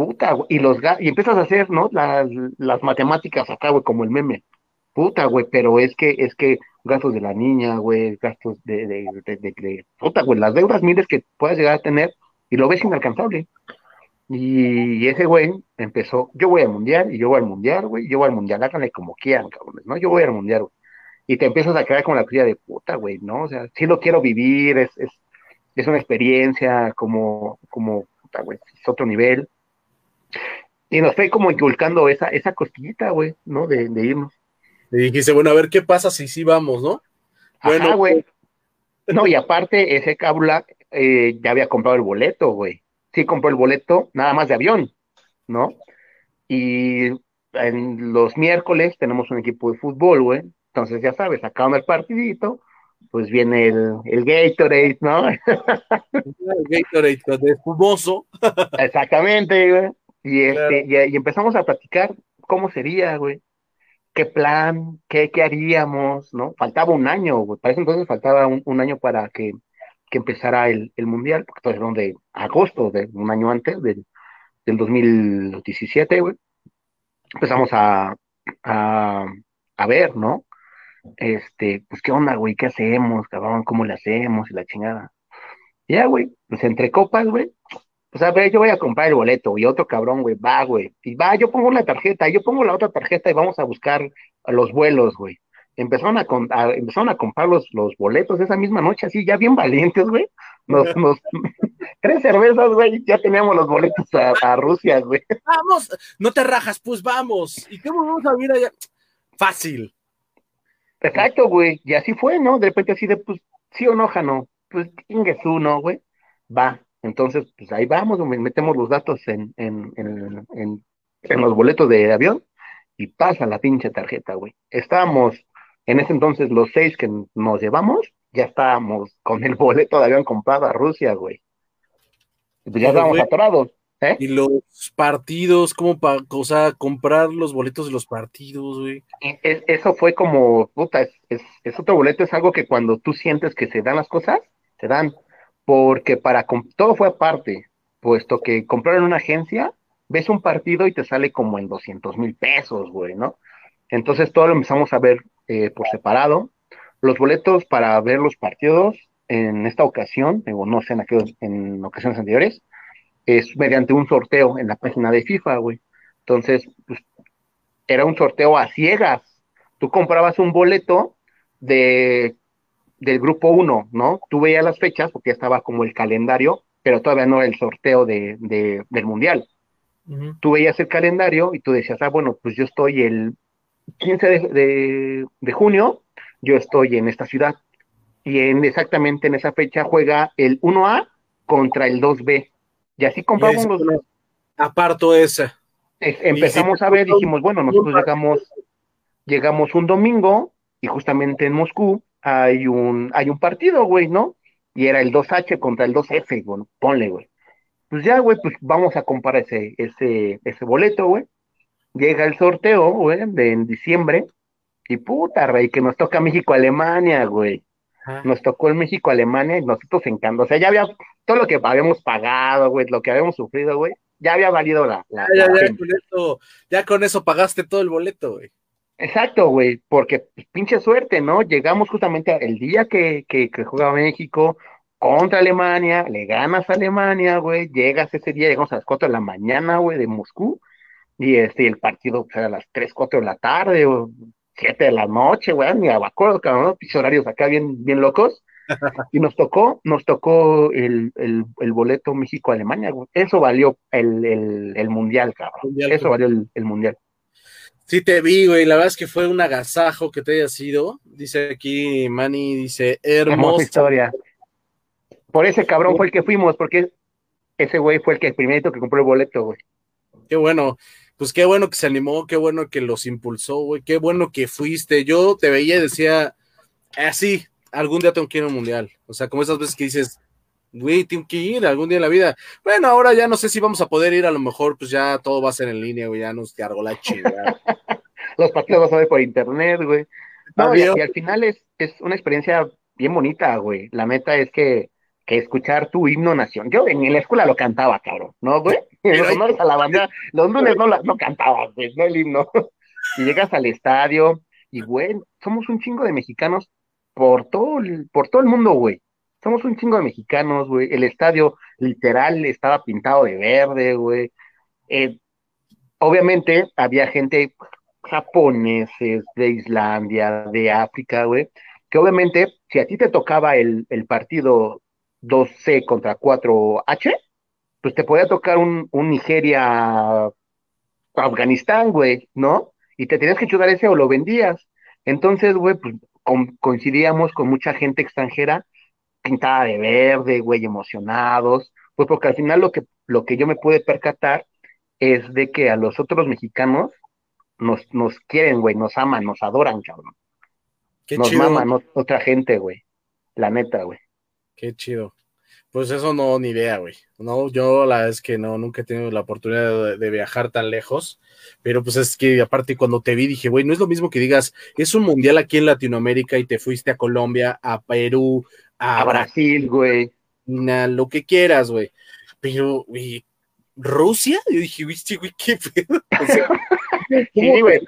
Puta, güey, y, los, y empiezas a hacer, ¿no? Las, las matemáticas acá, güey, como el meme. Puta, güey, pero es que, es que gastos de la niña, güey, gastos de, de, de, de, puta, güey, las deudas miles que puedas llegar a tener y lo ves inalcanzable. Y, ese güey empezó, yo voy al mundial y yo voy al mundial, güey, yo voy al mundial, háganle como quieran, cabrones, ¿no? Yo voy al mundial, güey. Y te empiezas a quedar con la cría de puta, güey, ¿no? O sea, sí lo quiero vivir, es, es, es una experiencia como, como, puta, güey, es otro nivel. Y nos fue como inculcando esa, esa cosquillita, güey, ¿no? De, de irnos. Y dijiste, bueno, a ver qué pasa si sí vamos, ¿no? Bueno, güey. No, y aparte, ese cabula eh, ya había comprado el boleto, güey. Sí compró el boleto, nada más de avión, ¿no? Y en los miércoles tenemos un equipo de fútbol, güey. Entonces, ya sabes, acabando el partidito, pues viene el, el Gatorade, ¿no? [LAUGHS] el Gatorade de fumoso. Exactamente, güey. Y, este, y, empezamos a platicar cómo sería, güey. ¿Qué plan? ¿Qué, qué haríamos? ¿No? Faltaba un año, güey. Para eso entonces faltaba un, año para que, que empezara el, el, mundial, porque entonces era de agosto, de un año antes del, del 2017, güey. Empezamos a, a, a ver, ¿no? este, pues qué onda, güey, qué hacemos, cabrón, cómo le hacemos y la chingada. Ya, güey, pues entre copas, güey, pues a ver, yo voy a comprar el boleto y otro cabrón, güey, va, güey, y va, yo pongo la tarjeta, yo pongo la otra tarjeta y vamos a buscar los vuelos, güey. Empezaron a, empezaron a comprar los, los boletos esa misma noche, así, ya bien valientes, güey. Nos, nos, [LAUGHS] tres cervezas, güey, ya teníamos los boletos a, Rusia, güey. Vamos, no te rajas, pues vamos. ¿Y cómo vamos a ir allá? Fácil. Exacto, güey. Y así fue, ¿no? De repente así de, pues, sí o no, no. Pues, tú, ¿no, güey? Va. Entonces, pues ahí vamos, metemos los datos en, en, en, en, en los boletos de avión y pasa la pinche tarjeta, güey. Estábamos, en ese entonces, los seis que nos llevamos, ya estábamos con el [LAUGHS] boleto de avión comprado a Rusia, güey. Pues ya estábamos atorados. ¿Eh? Y los partidos, como para, o sea, comprar los boletos de los partidos, güey. eso fue como, puta, es, es, otro boleto, es algo que cuando tú sientes que se dan las cosas, se dan. Porque para, todo fue aparte, puesto que comprar en una agencia, ves un partido y te sale como en 200 mil pesos, güey, ¿no? Entonces todo lo empezamos a ver eh, por separado. Los boletos para ver los partidos en esta ocasión, digo, no sé en, aquellos, en ocasiones anteriores, es mediante un sorteo en la página de FIFA, güey. Entonces, pues, era un sorteo a ciegas. Tú comprabas un boleto de del grupo 1, ¿no? Tú veías las fechas porque ya estaba como el calendario, pero todavía no era el sorteo de, del mundial. Tú veías el calendario y tú decías, ah, bueno, pues yo estoy el 15 de, de, junio, yo estoy en esta ciudad. Y en, exactamente en esa fecha juega el 1A contra el 2B. Y así compramos los. Aparto esa. empezamos a ver, dijimos, bueno, nosotros llegamos, llegamos un domingo y justamente en Moscú hay un, hay un partido, güey, ¿no? Y era el 2H contra el 2F, bueno, ponle, güey. Pues ya, güey, pues vamos a comprar ese, ese, ese boleto, güey. Llega el sorteo, güey, de en diciembre, Y puta, rey, que nos toca México-Alemania, güey. Nos tocó el México-Alemania y nosotros encantamos. O sea, ya había todo lo que habíamos pagado, güey, lo que habíamos sufrido, güey, ya había valido la. la, ya, ya, con eso, ya con eso pagaste todo el boleto, güey. Exacto, güey, porque pues, pinche suerte, ¿no? Llegamos justamente el día que, que, que juega México contra Alemania, le ganas a Alemania, güey, llegas ese día, llegamos a las 4 de la mañana, güey, de Moscú, y este, el partido pues, a las 3, 4 de la tarde, o 7 de la noche, güey, ni me acuerdo, cabrón, pinches horarios acá bien, bien locos, [LAUGHS] y nos tocó, nos tocó el, el, el boleto México-Alemania, güey. Eso valió el, el, el mundial, cabrón. Eso valió el, mundial. Sí te vi, güey, la verdad es que fue un agasajo que te haya sido. Dice aquí Manny, dice, hermosa historia. Por ese cabrón fue el que fuimos, porque ese güey fue el que el primero que compró el boleto, güey. Qué bueno, pues qué bueno que se animó, qué bueno que los impulsó, güey, qué bueno que fuiste. Yo te veía y decía, así, algún día tengo que ir a un mundial. O sea, como esas veces que dices, güey, tengo que ir algún día en la vida. Bueno, ahora ya no sé si vamos a poder ir, a lo mejor pues ya todo va a ser en línea, güey, ya nos cargó la chingada. [LAUGHS] Los partidos vas a ver por internet, güey. No, y, al final es, es una experiencia bien bonita, güey. La meta es que, que escuchar tu himno nación. Yo en, la escuela lo cantaba, cabrón, ¿no, güey? [LAUGHS] Los honores a la banda, los lunes no, no cantaba, güey, no el himno. [LAUGHS] Y llegas al estadio y, güey, somos un chingo de mexicanos por todo, el, por todo el mundo, güey. Somos un chingo de mexicanos, güey. El estadio literal estaba pintado de verde, güey. Eh, obviamente había gente japoneses, de Islandia, de África, güey, que obviamente si a ti te tocaba el, el partido 2C contra 4H, pues te podía tocar un, un Nigeria Afganistán, güey, ¿no? Y te tenías que chutar ese o lo vendías. Entonces, güey, pues coincidíamos con mucha gente extranjera pintada de verde, güey, emocionados, pues porque al final lo que, lo que yo me pude percatar es de que a los otros mexicanos nos, nos quieren, güey, nos aman, nos adoran, cabrón. Qué nos maman otra gente, güey. La neta, güey. Qué chido. Pues eso no, ni idea, güey. No, yo la verdad es que no, nunca he tenido la oportunidad de, viajar tan lejos, pero pues es que aparte cuando te vi dije, güey, no es lo mismo que digas, es un mundial aquí en Latinoamérica y te fuiste a Colombia, a Perú, a, Brasil, güey. lo que quieras, güey. Pero, güey, ¿Rusia? Yo dije, güey, qué pedo. [LAUGHS] [LAUGHS] sí, güey.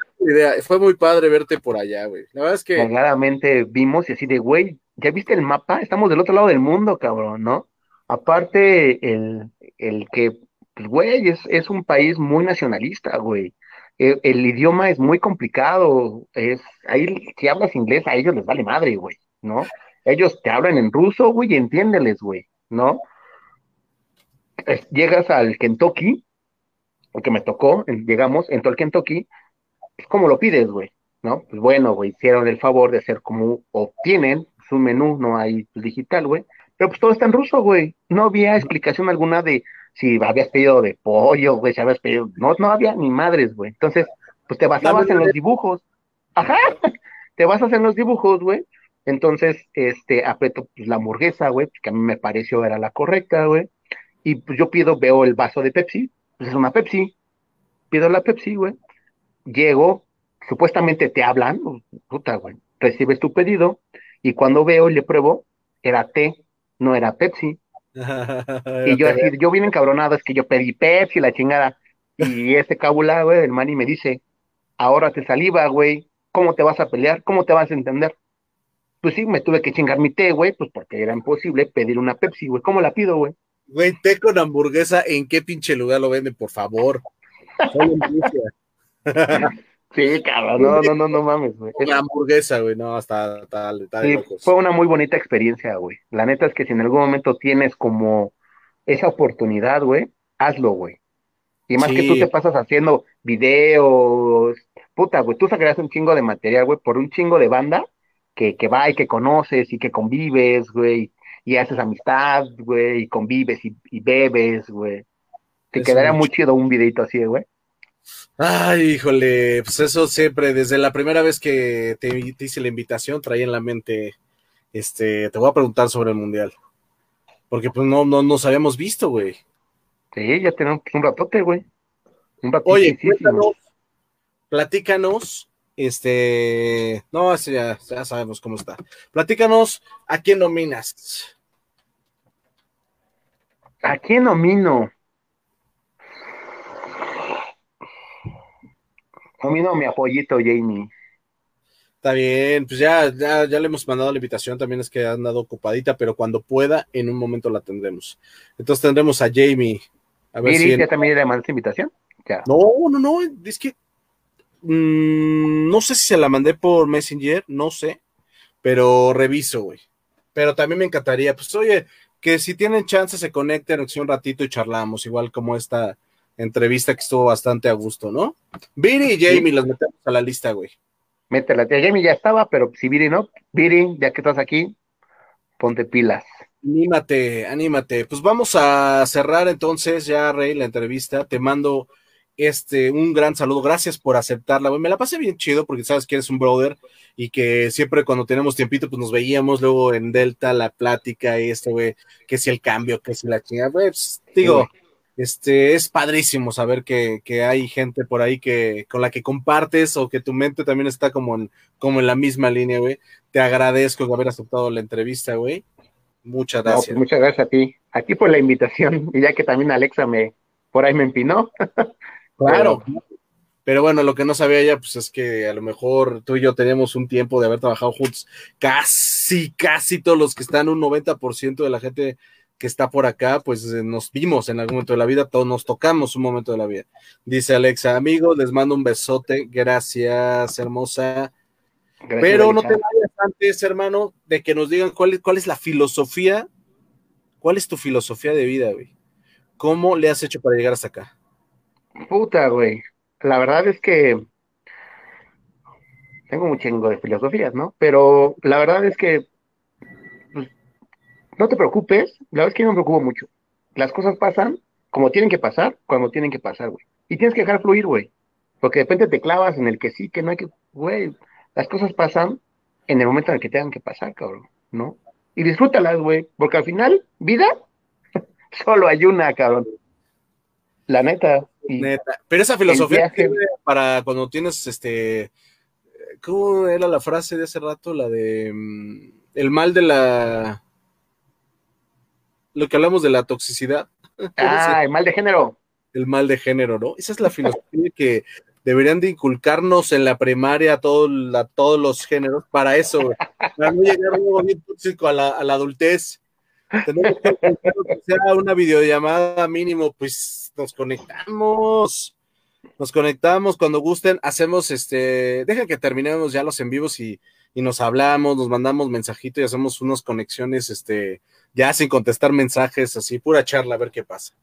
Fue muy padre verte por allá, güey. La verdad es que. Claramente vimos y así de, güey, ¿ya viste el mapa? Estamos del otro lado del mundo, cabrón, ¿no? Aparte, el, el que, pues, güey, es, es un país muy nacionalista, güey. El, el, idioma es muy complicado. Es, ahí, si hablas inglés, a ellos les vale madre, güey, ¿no? Ellos te hablan en ruso, güey, y entiéndeles, güey, ¿no? llegas al Kentucky, porque me tocó, llegamos, en todo el Kentucky, es como lo pides, güey, ¿no? Pues bueno, güey, hicieron el favor de hacer como obtienen su menú, no hay digital, güey, pero pues todo está en ruso, güey. No había explicación alguna de si habías pedido de pollo, güey, si habías pedido, no, no había ni madres, güey. Entonces, pues te basabas en los dibujos. Ajá, [LAUGHS] te basas en los dibujos, güey. Entonces, este, aprieto pues, la hamburguesa, güey, que a mí me pareció era la correcta, güey. Y pues yo pido, veo el vaso de Pepsi, pues es una Pepsi. Pido la Pepsi, güey. Llego, supuestamente te hablan, puta, güey. Recibes tu pedido, y cuando veo y le pruebo, era té, no era Pepsi. [LAUGHS] y yo así, yo bien encabronado, es que yo pedí Pepsi, la chingada. Y ese cabula, güey, el mani me dice, ahora te saliva, güey, ¿cómo te vas a pelear? ¿Cómo te vas a entender? Pues sí, me tuve que chingar mi té, güey, pues porque era imposible pedir una Pepsi, güey. ¿Cómo la pido, güey? Güey, té con hamburguesa, ¿en qué pinche lugar lo venden, por favor? [LAUGHS] Sí, cabrón, no, no, no, no mames, güey. Una hamburguesa, güey, no, hasta tal, sí, Fue una muy bonita experiencia, güey. La neta es que si en algún momento tienes como esa oportunidad, güey, hazlo, güey. Y más que tú te pasas haciendo videos, puta, güey, tú sacarás un chingo de material, güey, por un chingo de banda que, que va y que conoces y que convives, güey, y haces amistad, güey, y convives y, bebes, güey. Te quedaría muy chido un videito así, güey. Ay, híjole, pues eso siempre, desde la primera vez que te, hice la invitación, traía en la mente, este, te voy a preguntar sobre el mundial. Porque pues no, no nos habíamos visto, güey. Sí, ya tenemos un ratote, güey. Un ratote. Oye, cuéntanos, platícanos, Este, no, ya, ya sabemos cómo está. Platícanos, ¿a quién nominas? ¿A quién nomino? Nomino mi apoyito, Jamie. Está bien, pues ya, ya, le hemos mandado la invitación, también es que ha andado ocupadita, pero cuando pueda, en un momento la tendremos. Entonces tendremos a Jamie. A ver si ya también le mandaste invitación? No, no, no, es que mmm, no sé si se la mandé por Messenger, no sé, pero reviso, güey. Pero también me encantaría, pues oye, que si tienen chance se conecten un ratito y charlamos, igual como esta entrevista que estuvo bastante a gusto, ¿no? Viri y Jamie los metemos a la lista, güey métela. Tía Jamie ya estaba, pero si Viri no, Viri, ya que estás aquí, ponte pilas. Anímate, anímate. Pues vamos a cerrar entonces ya, Rey, la entrevista. Te mando este un gran saludo. Gracias por aceptarla, güey. Me la pasé bien chido porque sabes que eres un brother y que siempre cuando tenemos tiempito, pues nos veíamos luego en Delta, la plática y esto, güey, que si el cambio, que si la chingada, güey, pues, digo, este, es padrísimo saber que, hay gente por ahí que, con la que compartes o que tu mente también está como en, como en la misma línea, güey. Te agradezco haber aceptado la entrevista, güey. Muchas pues gracias. muchas gracias a ti. Aquí por la invitación, y ya que también Alexa me, por ahí me empinó. Claro. Pero bueno, lo que no sabía ella, pues es que a lo mejor tú y yo tenemos un tiempo de haber trabajado juntos. Casi, casi todos los que están, un 90% de la gente que está por acá, pues eh, nos vimos en algún momento de la vida, todos nos tocamos un momento de la vida. Dice Alexa, amigo, les mando un besote, gracias, hermosa. Pero no te vayas antes, hermano, de que nos digan cuál es, cuál es la filosofía, cuál es tu filosofía de vida, güey. ¿Cómo le has hecho para llegar hasta acá? Puta, güey. La verdad es que tengo un chingo de filosofías, ¿no? Pero la verdad es que no te preocupes, la verdad es que no me preocupo mucho. Las cosas pasan como tienen que pasar, cuando tienen que pasar, güey. Y tienes que dejar fluir, güey. Porque de repente te clavas en el que sí, que no hay que, güey. Las cosas pasan en el momento en el que tengan que pasar, cabrón, ¿no? Y disfrútalas, güey. Porque al final, vida, [LAUGHS] solo hay una, cabrón. La neta. Neta. Pero esa filosofía para cuando tienes este. ¿Cómo era la frase de hace rato? La de. Mm, el mal de la lo que hablamos de la toxicidad. [LAUGHS] Ah, el mal de género. El mal de género, ¿no? Esa es la [LAUGHS] filosofía que deberían de inculcarnos en la primaria a, todo, a todos los géneros para eso, para no llegar luego bien tóxico a la, a la adultez. Tenemos que, sea una videollamada mínimo, pues nos conectamos nos conectamos cuando gusten, hacemos este, dejen que terminemos ya los en vivos y, y, nos hablamos, nos mandamos mensajito y hacemos unas conexiones, este, ya sin contestar mensajes, así, pura charla, a ver qué pasa.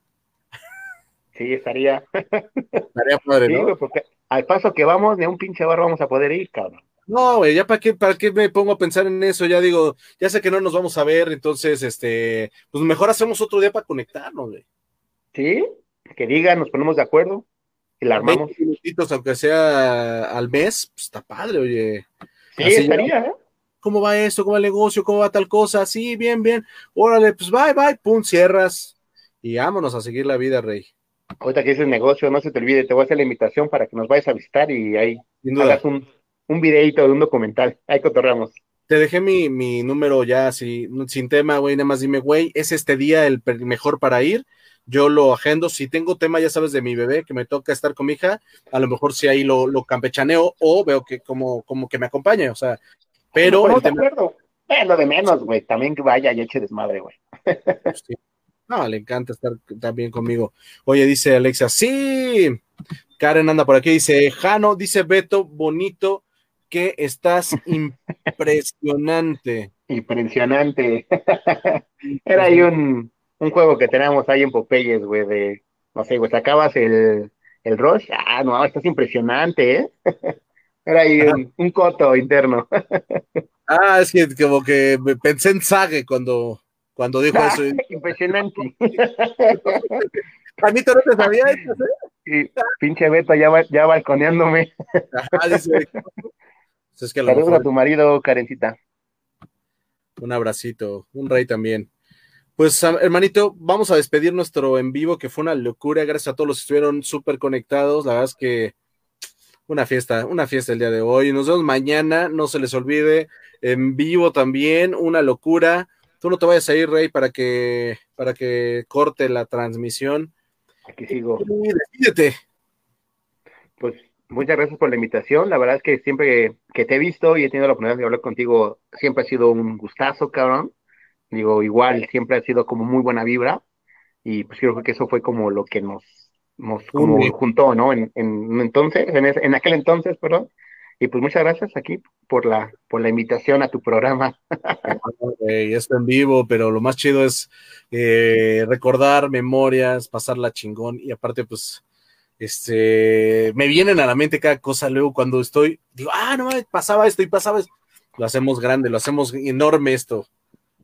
Sí, estaría. Estaría padre, ¿no? porque al paso que vamos, de un pinche bar vamos a poder ir, cabrón. No, güey, ya para qué, para qué me pongo a pensar en eso, ya digo, ya sé que no nos vamos a ver, entonces, este, pues mejor hacemos otro día para conectarnos, güey. Sí, que digan, nos ponemos de acuerdo y la armamos. minutitos, aunque sea al mes, pues está padre, oye. Sí, estaría, ¿eh? ¿Cómo va esto? ¿Cómo va el negocio? ¿Cómo va tal cosa? Sí, bien, bien. Órale, pues bye, bye, pum, cierras. Y vámonos a seguir la vida, Rey. Ahorita que dices negocio, no se te olvide, te voy a hacer la invitación para que nos vayas a visitar y ahí hagas un, un videito de un documental. Ahí cotorreamos. Te dejé mi, mi número ya así, sin tema, güey, nada más dime, güey, ¿es este día el mejor para ir? Yo lo agendo, si tengo tema, ya sabes, de mi bebé, que me toca estar con mi hija, a lo mejor si ahí lo, lo campechaneo o veo que como, como que me acompañe, o sea, pero. No, acuerdo. Eh, lo de menos, güey. También que vaya y eche desmadre, güey. [LAUGHS] No, le encanta estar también conmigo. Oye, dice Alexa, sí. Karen anda por aquí, dice Jano, dice Beto, bonito que estás [LAUGHS] impresionante. Impresionante. [LAUGHS] Era ahí un, un, juego que teníamos ahí en Popeyes, güey, de, no sé, güey, sacabas el, el Rush. Ah, no, estás impresionante, ¿eh? [LAUGHS] Era ahí un, coto interno. ah, es que como que pensé en Sage cuando, cuando dijo eso. Impresionante. Anito, ¿no te sabía eso? ¿eh? pinche Beto ya, ya balconeándome. Ajá, dice. Pues es que Saludos a tu marido, Karencita. Un abracito, un rey también. Pues, hermanito, vamos a despedir nuestro en vivo, que fue una locura. Gracias a todos los que estuvieron súper conectados. La verdad es que una fiesta, una fiesta el día de hoy. Nos vemos mañana, no se les olvide, en vivo también, una locura. Tú no te vayas a ir, Rey, para que, para que corte la transmisión. Aquí sigo. despídete. Pues muchas gracias por la invitación. La verdad es que siempre que te he visto y he tenido la oportunidad de hablar contigo, siempre ha sido un gustazo, cabrón. Digo, igual siempre ha sido como muy buena vibra. Y pues creo que eso fue como lo que nos, nos como juntó, ¿no? En, en entonces, en, en aquel entonces, perdón. Y pues muchas gracias aquí por la, por la invitación a tu programa. [LAUGHS] Okay, esto en vivo, pero lo más chido es eh, recordar memorias, pasarla chingón y aparte pues este me vienen a la mente cada cosa luego cuando estoy, digo, ah, no, pasaba esto y pasaba esto. Lo hacemos grande, lo hacemos enorme esto.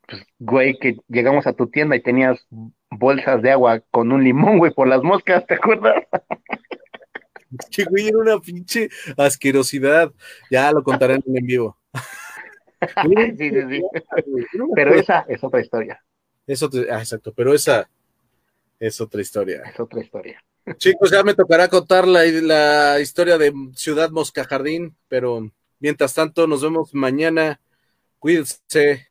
Pues, güey, que llegamos a tu tienda y tenías bolsas de agua con un limón, güey, por las moscas, ¿te acuerdas? [LAUGHS] que güey, era una pinche asquerosidad. Ya lo contaré en en vivo. [LAUGHS] sí, sí, sí. Pero esa es otra historia. Eso, ah, exacto, pero esa es otra historia. Es otra historia. Chicos, ya me tocará contar la, la historia de Ciudad Mosca Jardín, pero mientras tanto, nos vemos mañana. Cuídense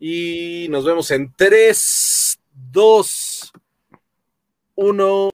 y nos vemos en 3, 2, 1.